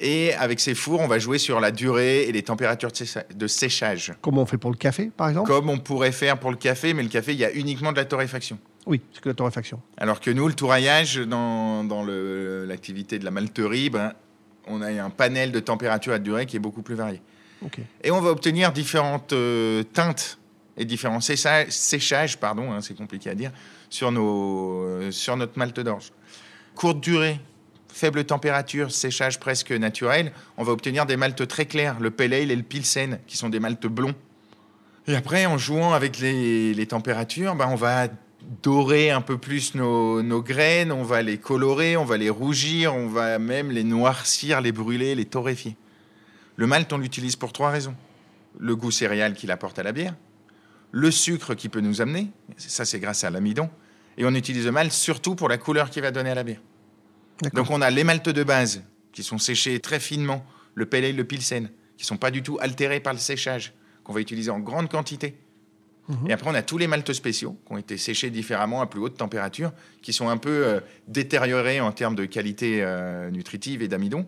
Et avec ces fours, on va jouer sur la durée et les températures de sécha- de séchage. Comment on fait pour le café, par exemple? Comme on pourrait faire pour le café, mais le café, il y a uniquement de la torréfaction. Oui, c'est que la torréfaction. Alors que nous, le touraillage, dans, dans l'activité de la malterie, ben, on a un panel de température de durée qui est beaucoup plus varié. Ok. Et on va obtenir différentes euh, teintes et différents sécha- séchages, pardon, hein, c'est compliqué à dire, sur, nos, euh, sur notre malte d'orge. Courte durée, faible température, séchage presque naturel, on va obtenir des maltes très clairs, le pale ale et le pilsen, qui sont des maltes blonds. Et après, en jouant avec les, températures, ben, on va dorer un peu plus nos, nos graines, on va les colorer, on va les rougir, on va même les noircir, les brûler, les torréfier. Le malt, on l'utilise pour trois raisons. Le goût céréal qu'il apporte à la bière, le sucre qu'il peut nous amener, ça c'est grâce à l'amidon, et on utilise le malt surtout pour la couleur qu'il va donner à la bière. Donc on a les maltes de base qui sont séchés très finement, le pale ale, le pilsen, qui sont pas du tout altérés par le séchage, qu'on va utiliser en grande quantité. Mhm. Et après on a tous les maltes spéciaux qui ont été séchés différemment à plus haute température, qui sont un peu euh, détériorés en termes de qualité euh, nutritive et d'amidon,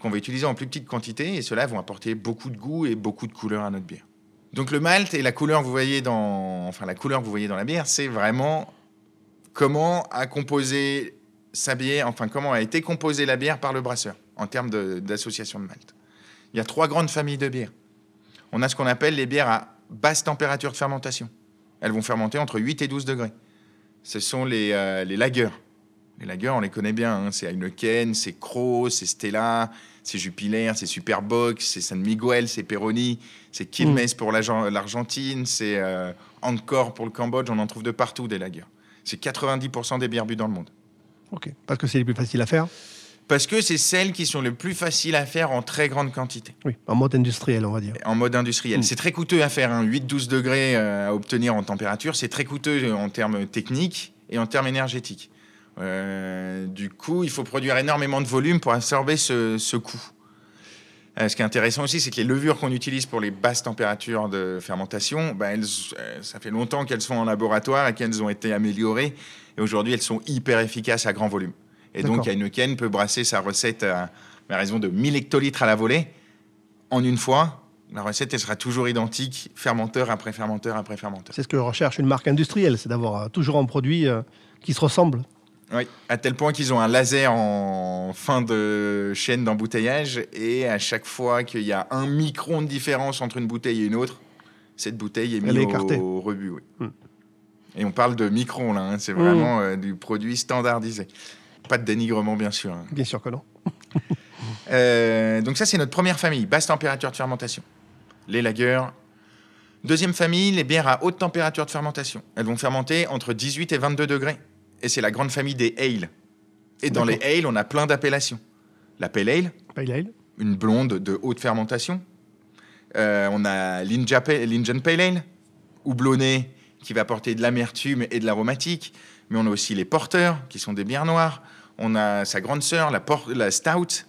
qu'on va utiliser en plus petite quantité, et ceux-là vont apporter beaucoup de goût et beaucoup de couleur à notre bière. Donc le malt et la couleur que vous voyez dans, enfin la couleur que vous voyez dans la bière, c'est vraiment comment a composé sa bière, enfin comment a été composée la bière par le brasseur en termes de- d'association de, malt. Il y a trois grandes familles de bières. On a ce qu'on appelle les bières à basse température de fermentation. Elles vont fermenter entre 8 et 12 degrés. Ce sont les, euh, les lagers. Les lagers, on les connaît bien. hein. C'est Heineken, c'est Kroll, c'est Stella, c'est Jupiler, c'est Superbox, c'est San Miguel, c'est Peroni, c'est Quilmes pour l'Argen- l'Argentine, c'est euh, Angkor pour le Cambodge. On en trouve de partout des lagers. C'est 90% des bières bues dans le monde. Ok. Parce que c'est les plus faciles à faire. Parce que c'est celles qui sont les plus faciles à faire en très grande quantité, Oui, en mode industriel, on va dire. en mode industriel. Mm. C'est très coûteux à faire, hein, 8-12 degrés euh, à obtenir en température. C'est très coûteux en termes techniques et en termes énergétiques. Euh, du coup, il faut produire énormément de volume pour absorber ce, ce coût. Euh, ce qui est intéressant aussi, c'est que les levures qu'on utilise pour les basses températures de fermentation, ben, elles, euh, ça fait longtemps qu'elles sont en laboratoire et qu'elles ont été améliorées. Et aujourd'hui, elles sont hyper efficaces à grand volume. Et donc. Heineken peut brasser sa recette à, à raison de 1000 hectolitres à la volée en une fois. La recette, elle sera toujours identique, fermenteur après fermenteur après fermenteur. C'est ce que recherche une marque industrielle, c'est d'avoir euh, toujours un produit qui se ressemble. Oui, à tel point qu'ils ont un laser en fin de chaîne d'embouteillage et à chaque fois qu'il y a un micron de différence entre une bouteille et une autre, cette bouteille est mise au, rebut. oui. Hmm. Et on parle de micron là, hein, c'est Hmm. vraiment euh, du produit standardisé. Pas de dénigrement bien sûr. hein. Bien sûr que non. [LAUGHS] Euh, donc ça c'est notre première famille, basse température de fermentation. Les lagers. Deuxième famille, les bières à haute température de fermentation. Elles vont fermenter entre 18 et 22 degrés. Et c'est la grande famille des ale. Et dans les ale, on a plein d'appellations. La pale ale, Pale ale. une blonde de haute fermentation. Euh, on a Pa- l'Indian Pale Ale, houblonné, qui va apporter de l'amertume et de l'aromatique. Mais on a aussi les porteurs, qui sont des bières noires. On a sa grande sœur, la, la Stout,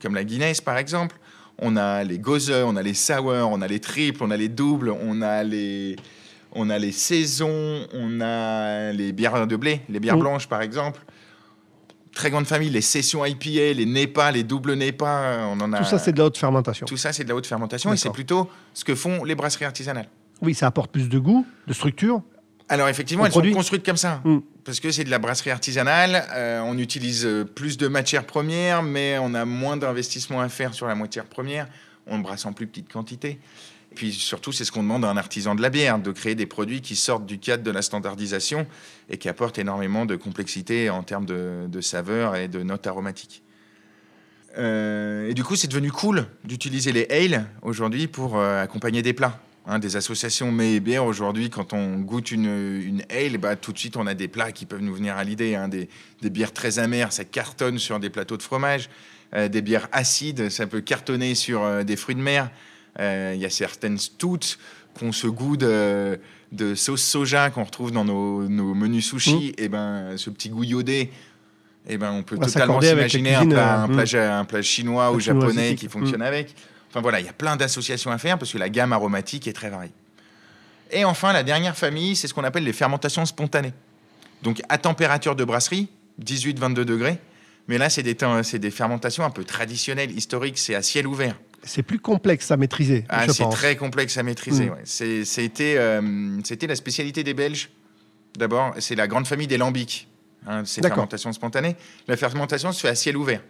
comme la Guinness par exemple. On a les Gozer, on a les Sour, on a les triples, on a les doubles, on a les, on a les saisons, on a les bières de blé, les bières Mm. blanches par exemple. Très grande famille, les sessions IPA, les NEPA, les doubles NEPA, on en a. Tout ça, c'est de la haute fermentation. Tout ça, c'est de la haute fermentation et c'est plutôt ce que font les brasseries artisanales. Oui, ça apporte plus de goût, de structure. Alors effectivement, elles produit sont construites comme ça. Mm. Parce que c'est de la brasserie artisanale, euh, on utilise euh, plus de matières premières, mais on a moins d'investissement à faire sur la matière première. On brasse en plus petite quantité. Et puis surtout, c'est ce qu'on demande à un artisan de la bière, de créer des produits qui sortent du cadre de la standardisation et qui apportent énormément de complexité en termes de, de saveur et de notes aromatiques. Euh, et du coup, c'est devenu cool d'utiliser les ale aujourd'hui pour euh, accompagner des plats. Hein, des associations mets et bières aujourd'hui, quand on goûte une, une ale, bah, tout de suite on a des plats qui peuvent nous venir à l'idée. hein, des, bières très amères, ça cartonne sur des plateaux de fromage. Euh, des bières acides, ça peut cartonner sur des fruits de mer. Euh, Il y a certaines stouts qu'on se goût de, de sauce soja qu'on retrouve dans nos, nos menus sushis. Et ben, ce petit goût iodé eh ben, on peut On totalement s'imaginer un plat, euh, un, plat, ja- un plat chinois ou japonais qui fonctionne Mm. avec. Enfin voilà, il y a plein d'associations à faire parce que la gamme aromatique est très variée. Et enfin, la dernière famille, c'est ce qu'on appelle les fermentations spontanées. Donc à température de brasserie, 18-22 degrés. Mais là, c'est des, des fermentations un peu traditionnelles, historiques, c'est à ciel ouvert. C'est plus complexe à maîtriser, Ah, c'est très complexe à maîtriser. Mm. ouais. C'est- C'était euh, c'était la spécialité des Belges. D'abord, c'est la grande famille des lambics, hein, ces D'accord. fermentations spontanées. La fermentation se fait à ciel ouvert.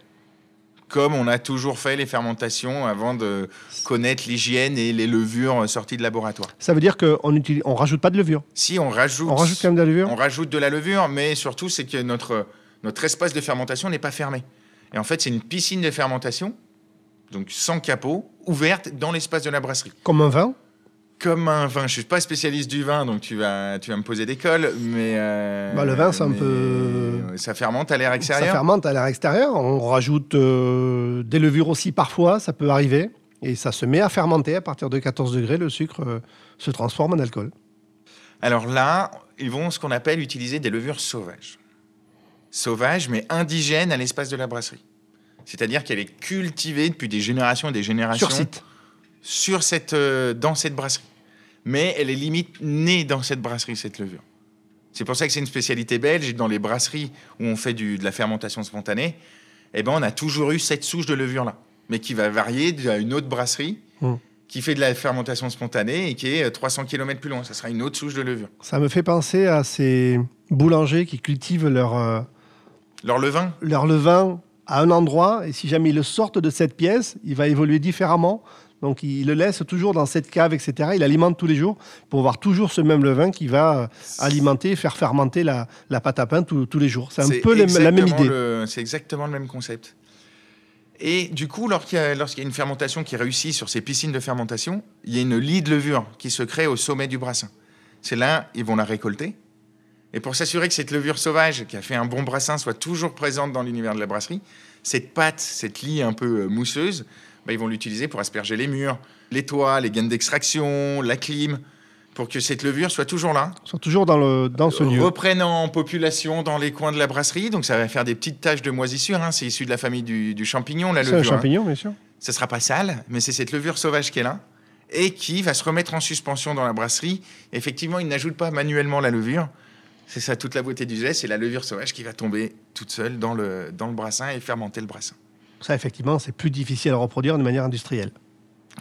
Comme on a toujours fait les fermentations avant de connaître l'hygiène et les levures sorties de laboratoire. Ça veut dire qu'on ne on rajoute pas de levure? Si on rajoute, On rajoute quand même de la levure? On rajoute de la levure, mais surtout, c'est que notre, notre espace de fermentation n'est pas fermé. Et en fait, c'est une piscine de fermentation, donc sans capot, ouverte dans l'espace de la brasserie. Comme un vin Comme un vin, je suis pas spécialiste du vin, donc tu vas, tu vas me poser des cols, mais euh, Bah, le vin, c'est un peu- ça fermente à l'air Ça extérieur. fermente à l'air extérieur. On rajoute euh, des levures aussi parfois, ça peut arriver. Et ça se met à fermenter à partir de 14 degrés. Le sucre euh, se transforme en alcool. Alors là, ils vont ce qu'on appelle utiliser des levures sauvages, sauvages mais indigènes à l'espace de la brasserie. C'est-à-dire qu'elle est cultivée depuis des générations et des générations Sur site. sur cette, euh, dans cette brasserie. Mais elle est limite née dans cette brasserie, cette levure. C'est pour ça que c'est une spécialité belge. Dans les brasseries où on fait du- de la fermentation spontanée, eh ben, on a toujours eu cette souche de levure-là, mais qui va varier à une autre brasserie Mm. qui fait de la fermentation spontanée et qui est euh, 300 km plus loin. Ça sera une autre souche de levure. Ça me fait penser à ces boulangers qui cultivent leur, euh, Leur levain, leur levain à un endroit. Et si jamais ils le sortent de cette pièce, il va évoluer différemment. Donc il le laisse toujours dans cette cave, etc. Il alimente tous les jours pour avoir toujours ce même levain qui va euh, alimenter, faire fermenter la, la pâte à pain tous tous les jours. C'est un peu la même idée. C'est exactement le même concept. Et du coup, lorsqu'il y, y a une fermentation qui réussit sur ces piscines de fermentation, il y a une lie de levure qui se crée au sommet du brassin. C'est là, ils vont la récolter. Et pour s'assurer que cette levure sauvage qui a fait un bon brassin soit toujours présente dans l'univers de la brasserie, cette pâte, cette lie un peu euh, mousseuse, bah, ils vont l'utiliser pour asperger les murs, les toits, les gaines d'extraction, la clim, pour que cette levure soit toujours là, sont toujours dans, le, dans ce lieu. reprennent en population dans les coins de la brasserie. Donc ça va faire des petites taches de moisissure. hein. C'est issu de la famille du, du champignon, la C'est un levure. hein. champignon, bien sûr. Ça sera pas sale, mais c'est cette levure sauvage qui est là et qui va se remettre en suspension dans la brasserie. Effectivement, ils n'ajoutent pas manuellement la levure. C'est ça toute la beauté du geste, c'est la levure sauvage qui va tomber toute seule dans le, dans le brassin et fermenter le brassin. Ça, effectivement, c'est plus difficile à reproduire de manière industrielle.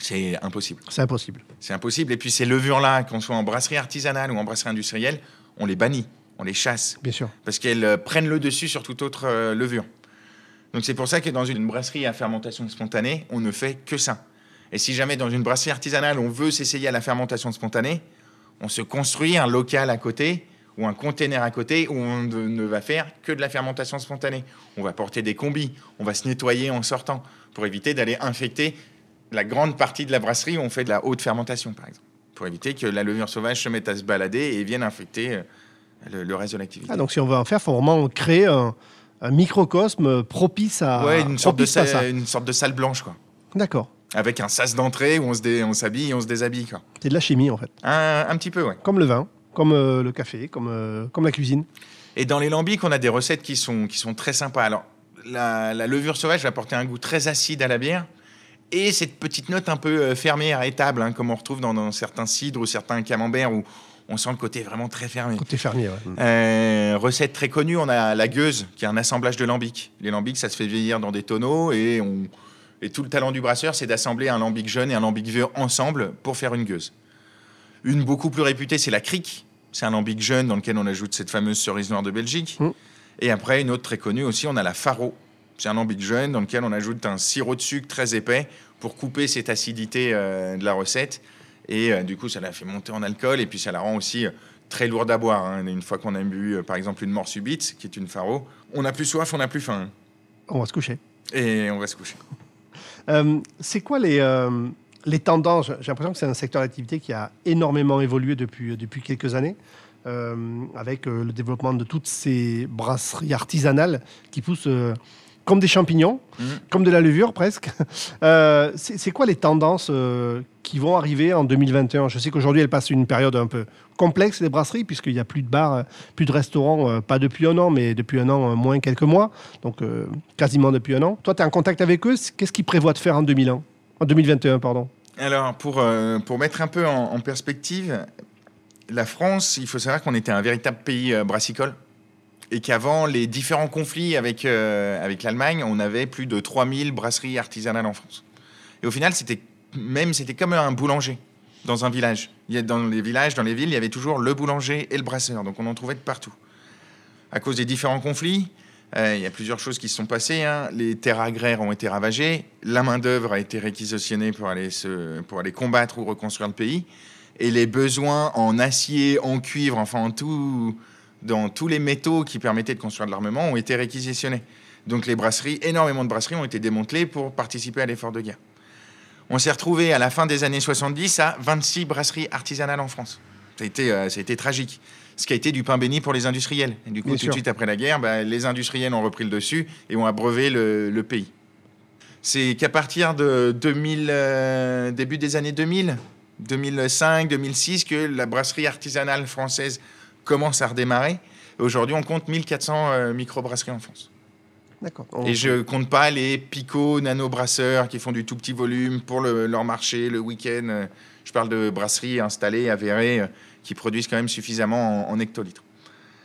C'est impossible. C'est impossible. C'est impossible. Et puis ces levures-là, qu'on soit en brasserie artisanale ou en brasserie industrielle, on les bannit, on les chasse. Bien sûr. parce qu'elles euh, prennent le dessus sur toute autre euh, levure. Donc c'est pour ça que dans une brasserie à fermentation spontanée, on ne fait que ça. Et si jamais dans une brasserie artisanale, on veut s'essayer à la fermentation spontanée, on se construit un local à côté ou un container à côté où on ne, va faire que de la fermentation spontanée. On va porter des combis, on va se nettoyer en sortant pour éviter d'aller infecter la grande partie de la brasserie où on fait de la haute fermentation, par exemple. Pour éviter que la levure sauvage se mette à se balader et vienne infecter euh, le, le reste de l'activité. Ah, donc, si on veut en faire, il faut vraiment créer un, un microcosme propice à, Ouais, une sorte, de salle, ça. une sorte de salle blanche, quoi. D'accord. Avec un sas d'entrée où on dé- s'habille et on se déshabille, quoi. C'est de la chimie, en fait. Un, un petit peu, ouais. Comme le vin, comme euh, le café, comme, euh, comme la cuisine. Et dans les lambics, on a des recettes qui sont, qui sont très sympas. Alors, la, la levure sauvage va apporter un goût très acide à la bière. Et cette petite note un peu euh, fermée, arrêtable, hein, comme on retrouve dans, dans certains cidres ou certains camemberts où on sent le côté vraiment très fermé. Côté fermier, ouais. Euh, recette très connue, on a la gueuse, qui est un assemblage de lambics. Les lambics, ça se fait vieillir dans des tonneaux et, on... et tout le talent du brasseur, c'est d'assembler un lambic jeune et un lambic vieux ensemble pour faire une gueuse. Une beaucoup plus réputée, c'est la crique. C'est un lambic jeune dans lequel on ajoute cette fameuse cerise noire de Belgique. Mm. Et après, une autre très connue aussi, on a la faro. C'est un lambic jeune dans lequel on ajoute un sirop de sucre très épais pour couper cette acidité euh, de la recette. Et euh, du coup, ça la fait monter en alcool et puis ça la rend aussi euh, très lourde à boire. hein. Une fois qu'on a bu, par exemple, une mort subite, qui est une faro, on n'a plus soif, on n'a plus faim. On va se coucher. Et on va se coucher. C'est quoi les, les tendances J'ai l'impression que c'est un secteur d'activité qui a énormément évolué depuis, depuis quelques années, euh, avec euh, le développement de toutes ces brasseries artisanales qui poussent euh, comme des champignons, Mhm. comme de la levure presque. [LAUGHS] Euh, c'est quoi les tendances euh, qui vont arriver en 2021 Je sais qu'aujourd'hui, elle passe une période un peu complexe, les brasseries, puisqu'il n'y a plus de bars, euh, plus de restaurants, euh, pas depuis un an, mais depuis un an, euh, moins quelques mois, donc euh, quasiment depuis un an. Toi, tu es en contact avec eux, qu'est-ce qu'ils prévoient de faire en 2001 En 2021, pardon. Alors, pour, euh, pour mettre un peu en, perspective, la France, il faut savoir qu'on était un véritable pays euh, brassicole et qu'avant les différents conflits avec, euh, avec l'Allemagne, on avait plus de 3000 brasseries artisanales en France. Et au final, c'était même c'était comme un boulanger dans un village. Il y dans les villages, dans les villes, il y avait toujours le boulanger et le brasseur, donc on en trouvait de partout. À cause des différents conflits, il y a plusieurs choses qui se sont passées. hein. Les terres agraires ont été ravagées, la main-d'œuvre a été réquisitionnée pour aller, se, pour aller combattre ou reconstruire le pays, et les besoins en acier, en cuivre, enfin en tout, dans tous les métaux qui permettaient de construire de l'armement ont été réquisitionnés. Donc les brasseries, énormément de brasseries ont été démantelées pour participer à l'effort de guerre. On s'est retrouvé à la fin des années 70 à 26 brasseries artisanales en France. Ça euh, ça a été tragique. Ce qui a été du pain béni pour les industriels. Et du coup, Bien tout sûr. de suite après la guerre, bah, les industriels ont repris le dessus et ont abreuvé le, le pays. C'est qu'à partir de 2000, euh, début des années 2000, 2005, 2006, que la brasserie artisanale française commence à redémarrer. Aujourd'hui, on compte 1400 euh, microbrasseries en France. D'accord. Et je compte pas les picots nano-brasseurs qui font du tout petit volume pour le- leur marché le week-end. Je parle de brasseries installées, avérées, qui produisent quand même suffisamment en, hectolitres.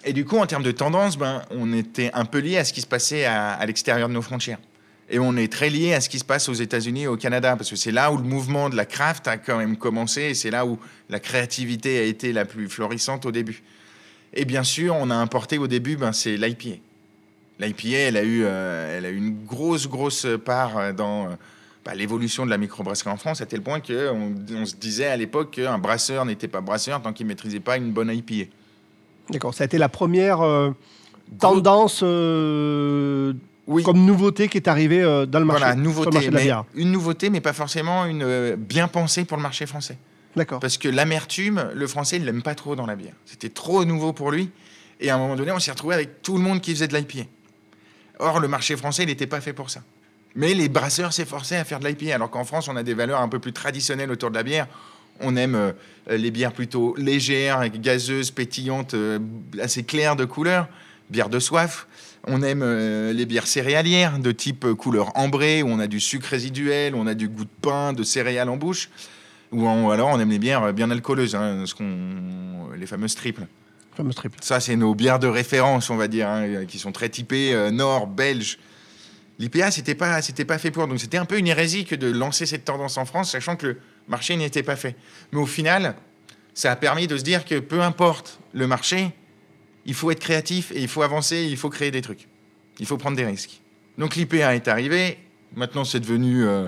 Et du coup, en termes de tendance, ben, on était un peu lié à ce qui se passait à, à l'extérieur de nos frontières. Et on est très lié à ce qui se passe aux États-Unis et au Canada, parce que c'est là où le mouvement de la craft a quand même commencé, et c'est là où la créativité a été la plus florissante au début. Et bien sûr, on a importé au début, ben, c'est l'IPA. L'IPA, elle a eu, euh, elle a eu une grosse, grosse part euh, dans euh, bah, l'évolution de la microbrasserie en France, à tel point qu'on on se disait à l'époque qu'un brasseur n'était pas brasseur tant qu'il ne maîtrisait pas une bonne IPA. D'accord, ça a été la première euh, tendance euh, Oui, comme nouveauté qui est arrivée euh, dans le marché, voilà, sur le nouveauté, marché de la bière. une nouveauté, mais pas forcément une bien pensée pour le marché français. D'accord. Parce que l'amertume, le français, il l'aime pas trop dans la bière. C'était trop nouveau pour lui. Et à un moment donné, on s'est retrouvé avec tout le monde qui faisait de l'IPA. Or, le marché français, il n'était pas fait pour ça. Mais les brasseurs s'efforçaient à faire de l'IPA, alors qu'en France, on a des valeurs un peu plus traditionnelles autour de la bière. On aime euh, les bières plutôt légères, gazeuses, pétillantes, euh, assez claires de couleur, bière de soif. On aime euh, les bières céréalières de type couleur ambrée, où on a du sucre résiduel, on a du goût de pain, de céréales en bouche. Ou alors on aime les bières bien alcooleuses, hein, ce qu'on- les fameuses triples. Ça, c'est nos bières de référence, on va dire, hein, qui sont très typées euh, nord, belge. L'IPA, c'était pas, c'était pas fait pour. Donc, c'était un peu une hérésie que de lancer cette tendance en France, sachant que le marché n'était pas fait. Mais au final, ça a permis de se dire que peu importe le marché, il faut être créatif et il faut avancer, il faut créer des trucs. Il faut prendre des risques. Donc, l'IPA est arrivé. Maintenant, c'est devenu euh,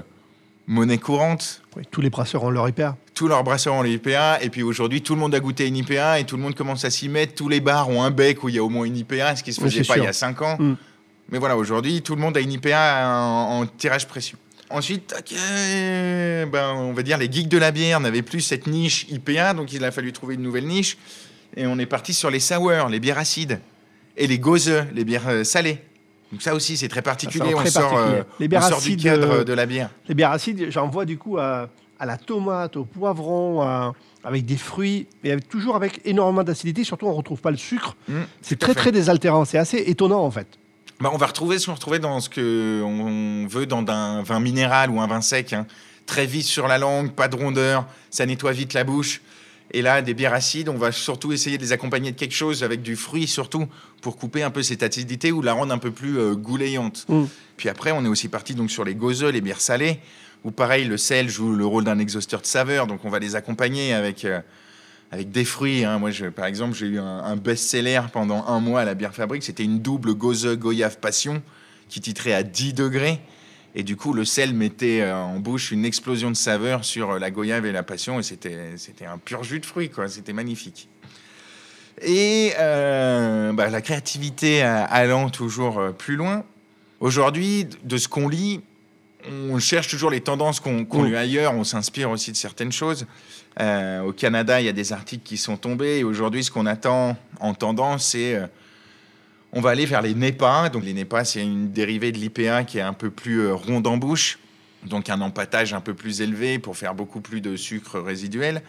monnaie courante. Oui, tous les brasseurs ont leur IPA. Tous leurs brasseurs ont les IPA, et puis aujourd'hui, tout le monde a goûté une IPA, et tout le monde commence à s'y mettre. Tous les bars ont un bec où il y a au moins une IPA, ce qui se Oui, faisait pas sûr. il y a 5 ans. Mm. Mais voilà, aujourd'hui, tout le monde a une IPA en, en tirage pression. Ensuite, euh, ben, on va dire les geeks de la bière n'avaient plus cette niche IPA, donc il a fallu trouver une nouvelle niche. Et on est parti sur les sour, les bières acides, et les gose, les bières euh, salées. Donc ça aussi, c'est très particulier. c'est on très sort, particulier. euh, Les bières on sort acides, du cadre euh, de la bière. Les bières acides, j'en vois du coup à, à la tomate, au poivron, à- avec des fruits, mais avec- toujours avec énormément d'acidité. Surtout, on ne retrouve pas le sucre. Mm, C'est très, fait. très désaltérant. C'est assez étonnant, en fait. Bah, on va retrouver ce qu'on retrouvait dans ce que on veut dans un vin minéral ou un vin sec. hein. Très vite sur la langue, pas de rondeur, ça nettoie vite la bouche. Et là, des bières acides, on va surtout essayer de les accompagner de quelque chose avec du fruit surtout pour couper un peu cette acidité ou la rendre un peu plus euh, goulayante. Mm. Puis après, on est aussi parti donc sur les gozeux, les bières salées, où pareil, le sel joue le rôle d'un exhausteur de saveur, donc on va les accompagner avec euh, avec des fruits. hein. Moi, par exemple, j'ai eu un, best-seller pendant un mois à la bière fabrique. C'était une double gozeux goyave passion qui titrait à 10 degrés. Et du coup, le sel mettait euh, en bouche une explosion de saveur sur euh, la goyave et la passion. Et c'était, c'était un pur jus de fruits, quoi. C'était magnifique. Et euh, bah, la créativité allant toujours plus loin. Aujourd'hui, de ce qu'on lit, on cherche toujours les tendances qu'on, qu'on Mm. lit ailleurs. On s'inspire aussi de certaines choses. Euh, au Canada, il y a des articles qui sont tombés. Et aujourd'hui, ce qu'on attend en tendance, c'est. euh, On va aller vers les NEPA. Donc les NEPA, c'est une dérivée de l'IPA qui est un peu plus euh, ronde en bouche, donc un empâtage un peu plus élevé pour faire beaucoup plus de sucre résiduel.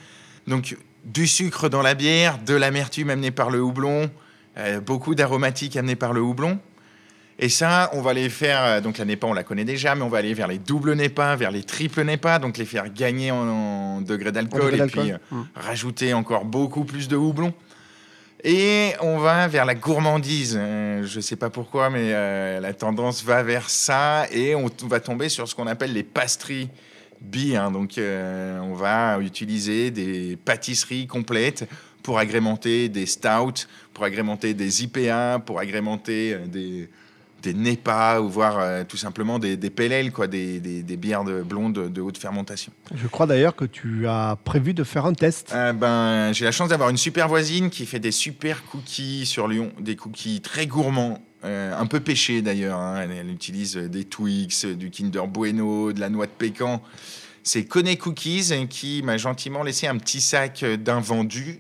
Donc du sucre dans la bière, de l'amertume amenée par le houblon, euh, beaucoup d'aromatiques amenés par le houblon. Et ça, on va les faire. euh, Donc la NEPA, on la connaît déjà, mais on va aller vers les doubles NEPA, vers les triples NEPA, donc les faire gagner en, en degré En d'alcool et puis euh, Mm. rajouter encore beaucoup plus de houblon. Et on va vers la gourmandise. Euh, je ne sais pas pourquoi, mais euh, la tendance va vers ça. Et on va tomber sur ce qu'on appelle les pastries bi. hein. Donc euh, on va utiliser des pâtisseries complètes pour agrémenter des stouts, pour agrémenter des IPA, pour agrémenter des, des NEPA ou voire euh, tout simplement des, des PLL, quoi, des, des- des bières de blondes de, haute fermentation. Je crois d'ailleurs que tu as prévu de faire un test. Euh, ben, j'ai la chance d'avoir une super voisine qui fait des super cookies sur Lyon, des cookies très gourmands, euh, un peu pêchés d'ailleurs. hein. Elle, elle utilise des Twix, du Kinder Bueno, de la noix de pécan. C'est Kone Cookies qui m'a gentiment laissé un petit sac d'invendus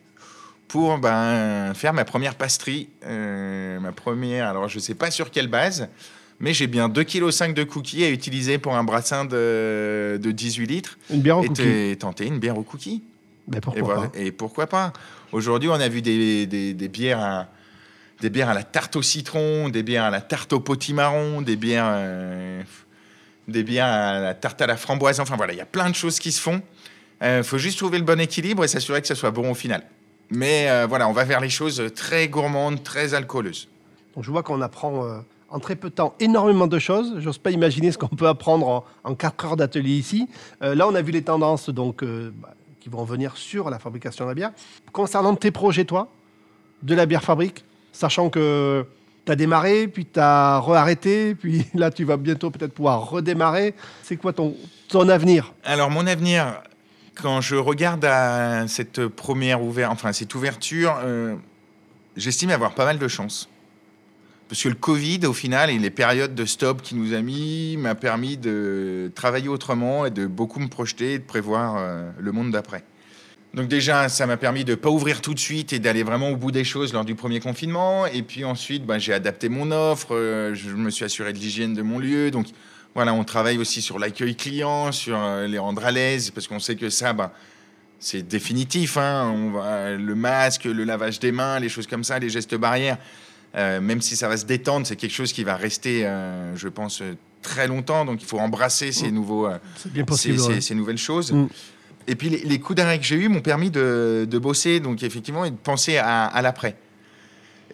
pour ben, faire ma première pastry. Euh, ma première, alors je ne sais pas sur quelle base, mais j'ai bien 2,5 kg de cookies à utiliser pour un brassin de, de 18 litres. Une bière au et cookie. t'es tenté une bière au cookie. Ben, Et, pourquoi voilà. pas Et pourquoi pas Aujourd'hui, on a vu des, des- des bières à, des bières à la tarte au citron, des bières à la tarte au potimarron, des bières, euh, des bières à la tarte à la framboise. Enfin voilà, il y a plein de choses qui se font. Il faut juste trouver le bon équilibre et s'assurer que ça soit bon au final. Mais euh, voilà, on va vers les choses très gourmandes, très alcooleuses. Donc, je vois qu'on apprend euh, en très peu de temps énormément de choses. J'ose pas imaginer ce qu'on peut apprendre en, en 4 heures d'atelier ici. Euh, là, on a vu les tendances donc, bah, qui vont venir sur la fabrication de la bière. Concernant tes projets, toi, de la bière fabrique, sachant que tu as démarré, puis tu as re-arrêté, [LAUGHS] puis là, tu vas bientôt peut-être pouvoir redémarrer. C'est quoi ton, ton avenir? Alors mon avenir, quand je regarde cette première ouverture, euh, j'estime avoir pas mal de chance. Parce que le Covid, au final, et les périodes de stop qu'il nous a mis, m'a permis de travailler autrement et de beaucoup me projeter et de prévoir euh, le monde d'après. Donc déjà, ça m'a permis de pas ouvrir tout de suite et d'aller vraiment au bout des choses lors du premier confinement. Et puis ensuite, bah, j'ai adapté mon offre, euh, je me suis assuré de l'hygiène de mon lieu. Donc voilà, on travaille aussi sur l'accueil client, sur euh, les rendre à l'aise, parce qu'on sait que ça, bah, c'est définitif. hein. On va, le masque, le lavage des mains, les choses comme ça, les gestes barrières, euh, même si ça va se détendre, c'est quelque chose qui va rester, euh, je pense, très longtemps. Donc il faut embrasser ces, nouveaux, euh, C'est bien ces, possible. ces- ouais. ces nouvelles choses. Mm. Et puis les, les coups d'arrêt que j'ai eus m'ont permis de, de bosser, donc effectivement, et de penser à, à l'après.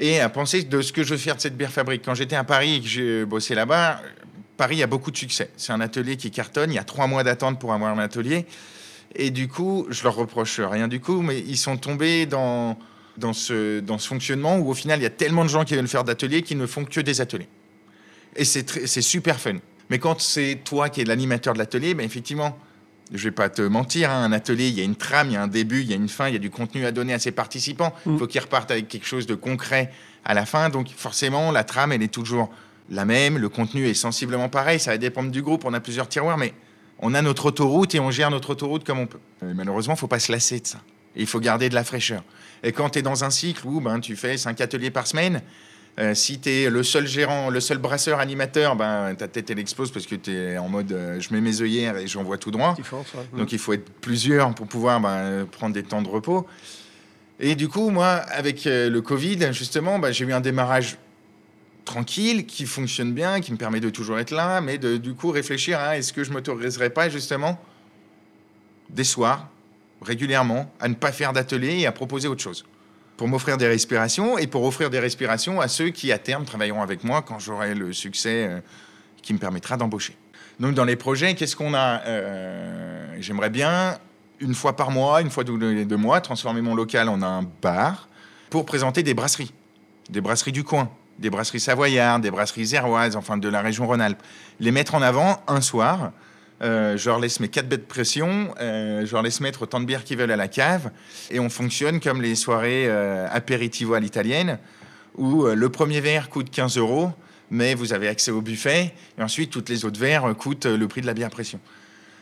Et à penser de ce que je veux faire de cette bière fabrique. Quand j'étais à Paris et que j'ai bossé là-bas, Paris a beaucoup de succès. C'est un atelier qui cartonne. Il y a trois mois d'attente pour avoir un atelier. Et du coup, je leur reproche rien du coup, mais ils sont tombés dans, dans, ce, dans ce fonctionnement où au final, il y a tellement de gens qui veulent faire d'ateliers qu'ils ne font que des ateliers. Et c'est super fun. Mais quand c'est toi qui es l'animateur de l'atelier, ben effectivement, je vais pas te mentir, hein, un atelier, il y a une trame, il y a un début, il y a une fin, il y a du contenu à donner à ses participants. Il Mm. faut qu'ils repartent avec quelque chose de concret à la fin. Donc forcément, la trame, elle est toujours la même, le contenu est sensiblement pareil, ça va dépendre du groupe, on a plusieurs tiroirs, mais on a notre autoroute et on gère notre autoroute comme on peut. Malheureusement, il faut pas se lasser de ça. Et il faut garder de la fraîcheur. Et quand tu es dans un cycle où ben, tu fais cinq ateliers par semaine, euh, si tu es le seul gérant, le seul brasseur animateur, ben, ta tête elle explose parce que tu es en mode euh, je mets mes œillères et j'en vois tout droit. Ouais. Donc il faut être plusieurs pour pouvoir ben, prendre des temps de repos. Et du coup, moi, avec euh, le Covid, justement, ben, j'ai eu un démarrage tranquille, qui fonctionne bien, qui me permet de toujours être là, mais de du coup réfléchir à est-ce que je m'autoriserais pas justement des soirs, régulièrement, à ne pas faire d'atelier et à proposer autre chose? Pour m'offrir des respirations et pour offrir des respirations à ceux qui, à terme, travailleront avec moi quand j'aurai le succès euh, qui me permettra d'embaucher. Donc, dans les projets, qu'est-ce qu'on a Euh, J'aimerais bien, une fois par mois, une fois tous les deux mois, transformer mon local en un bar pour présenter des brasseries, des brasseries du coin, des brasseries savoyardes, des brasseries zéroises, enfin de la région Rhône-Alpes. Les mettre en avant un soir. euh, je leur laisse mes quatre bêtes de pression, euh, je leur laisse mettre autant de bières qu'ils veulent à la cave, et on fonctionne comme les soirées euh, apéritivo à l'italienne, où le premier verre coûte 15 euros, mais vous avez accès au buffet, et ensuite toutes les autres verres coûtent le prix de la bière à pression.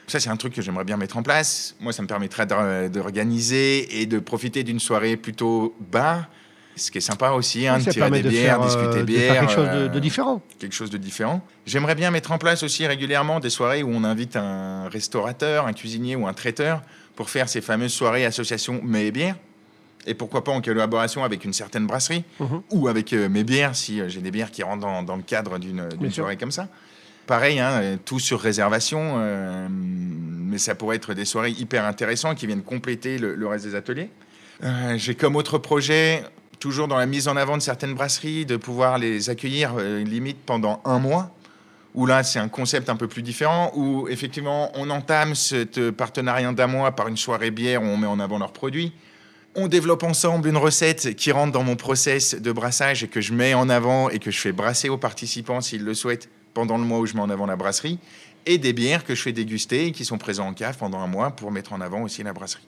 Ça, c'est un truc que j'aimerais bien mettre en place. Moi, ça me permettrait d'or- d'organiser et de profiter d'une soirée plutôt bar Ce qui est sympa aussi, hein, Oui, de tirer des de bières, faire, euh, discuter de bière. faire quelque chose de, euh, de différent. quelque chose de différent. J'aimerais bien mettre en place aussi régulièrement des soirées où on invite un restaurateur, un cuisinier ou un traiteur pour faire ces fameuses soirées association mets et bières. Et pourquoi pas en collaboration avec une certaine brasserie Mhm. ou avec euh, mes bières si euh, j'ai des bières qui rentrent dans, dans le cadre d'une soirée comme ça. Pareil, hein, euh, tout sur réservation, euh, mais ça pourrait être des soirées hyper intéressantes qui viennent compléter le, le reste des ateliers. Euh, j'ai comme autre projet, toujours dans la mise en avant de certaines brasseries, de pouvoir les accueillir euh, limite pendant un mois. Où là, c'est un concept un peu plus différent, où effectivement, on entame ce partenariat d'un mois par une soirée bière où on met en avant leurs produits. On développe ensemble une recette qui rentre dans mon process de brassage et que je mets en avant et que je fais brasser aux participants s'ils le souhaitent pendant le mois où je mets en avant la brasserie. Et des bières que je fais déguster et qui sont présents en cave pendant un mois pour mettre en avant aussi la brasserie.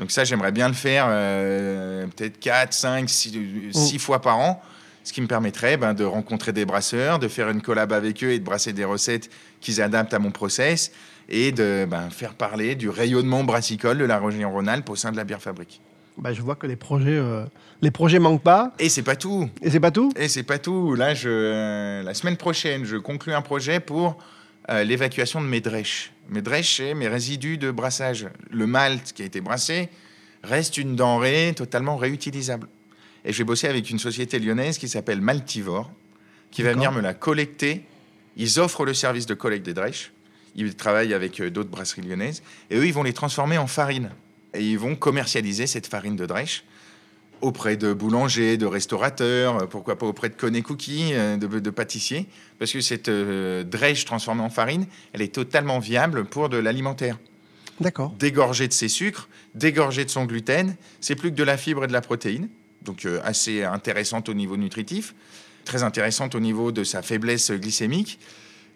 Donc ça, j'aimerais bien le faire euh, peut-être 4, 5, 6, fois par an, ce qui me permettrait ben, de rencontrer des brasseurs, de faire une collab avec eux et de brasser des recettes qu'ils adaptent à mon process et de ben, faire parler du rayonnement brassicole de la région Rhône-Alpes au sein de la bière fabrique. Bah, je vois que les projets, euh, les projets manquent pas. Et c'est pas tout. Et c'est pas tout? Et c'est pas tout. Là, je, euh, la semaine prochaine, je conclus un projet pour euh, l'évacuation de mes drèches. Mes drèches, c'est mes résidus de brassage. Le malt qui a été brassé reste une denrée totalement réutilisable. Et je vais bosser avec une société lyonnaise qui s'appelle Maltivore, qui va venir me la collecter. Ils offrent le service de collecte des drèches. Ils travaillent avec euh, d'autres brasseries lyonnaises. Et eux, ils vont les transformer en farine. Et ils vont commercialiser cette farine de drèche auprès de boulangers, de restaurateurs, euh, pourquoi pas auprès de Conné Cookies, euh, de, de pâtissiers, parce que cette euh, drèche transformée en farine, elle est totalement viable pour de l'alimentaire. D'accord. Dégorgée de ses sucres, dégorgée de son gluten, c'est plus que de la fibre et de la protéine, donc euh, assez intéressante au niveau nutritif, très intéressante au niveau de sa faiblesse glycémique,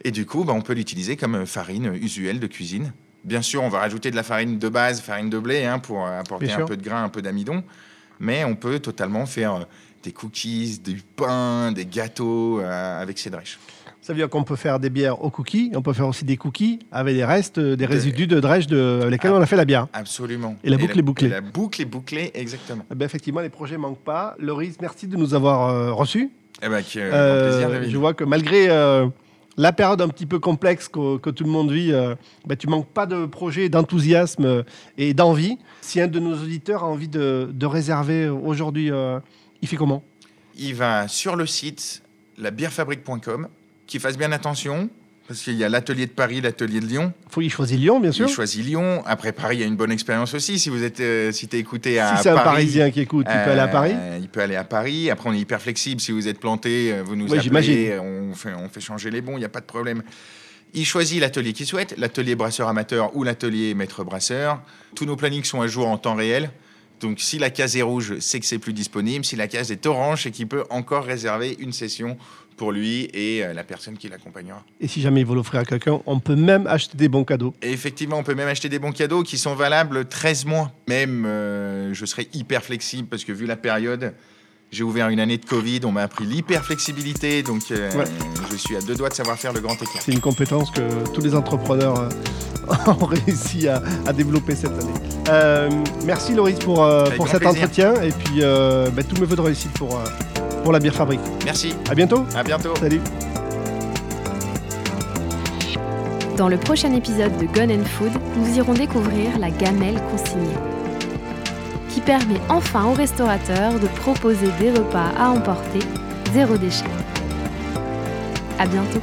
et du coup, bah, on peut l'utiliser comme farine usuelle de cuisine. Bien sûr, on va rajouter de la farine de base, farine de blé, hein, pour apporter un peu de grain, un peu d'amidon. Mais on peut totalement faire euh, des cookies, du pain, des gâteaux euh, avec ces drèches. Ça veut dire qu'on peut faire des bières aux cookies, on peut faire aussi des cookies avec des restes, euh, des résidus de drèche de, avec lesquels Ah. on a fait la bière. Absolument. Et la boucle est bouclée. et La boucle est bouclée, exactement. Eh ben, effectivement, les projets manquent pas. Loris, merci de nous avoir euh, reçus. Eh ben, euh, Euh, plaisir, je vois que malgré la période un petit peu complexe que, tout le monde vit, euh, ben, tu manques pas de projet, d'enthousiasme euh, et d'envie. Si un de nos auditeurs a envie de, de réserver aujourd'hui, euh, il fait comment? Il va sur le site labierfabrique.com, qu'il fasse bien attention, parce qu'il y a l'atelier de Paris, l'atelier de Lyon. faut y choisir Lyon, bien sûr. Il choisit Lyon. Après Paris, il y a une bonne expérience aussi. Si vous êtes, euh, si t'es écouté à Si c'est un Paris, Parisien qui écoute, il peut aller à euh, Paris. Il peut aller à Paris. Après, on est hyper flexible. Si vous êtes planté, euh, vous nous j'imagine. appelez. On fait, on fait changer les bons. Il n'y a pas de problème. Il choisit l'atelier qu'il souhaite, l'atelier brasseur amateur ou l'atelier maître brasseur. Tous nos plannings sont à jour en temps réel. Donc, si la case est rouge, c'est que c'est plus disponible. Si la case est orange, c'est qu'il peut encore réserver une session pour lui et euh, la personne qui l'accompagnera. Et si jamais il veut l'offrir à quelqu'un, on peut même acheter des bons cadeaux. Et effectivement, on peut même acheter des bons cadeaux qui sont valables 13 mois. Même, euh, je serai hyper flexible parce que vu la période, j'ai ouvert une année de Covid, on m'a appris l'hyper flexibilité, donc euh, Ouais. je suis à deux doigts de savoir faire le grand écart. C'est une compétence que tous les entrepreneurs euh, [LAUGHS] ont réussi à, à développer cette année. Merci Loris pour, pour cet plaisir. entretien et puis bah, tous mes voeux de réussite pour, pour la bière fabrique. Merci, À bientôt. à bientôt. Salut. Dans le prochain épisode de Gun and Food, nous irons découvrir la gamelle consignée, qui permet enfin aux restaurateurs de proposer des repas à emporter zéro déchet. À bientôt.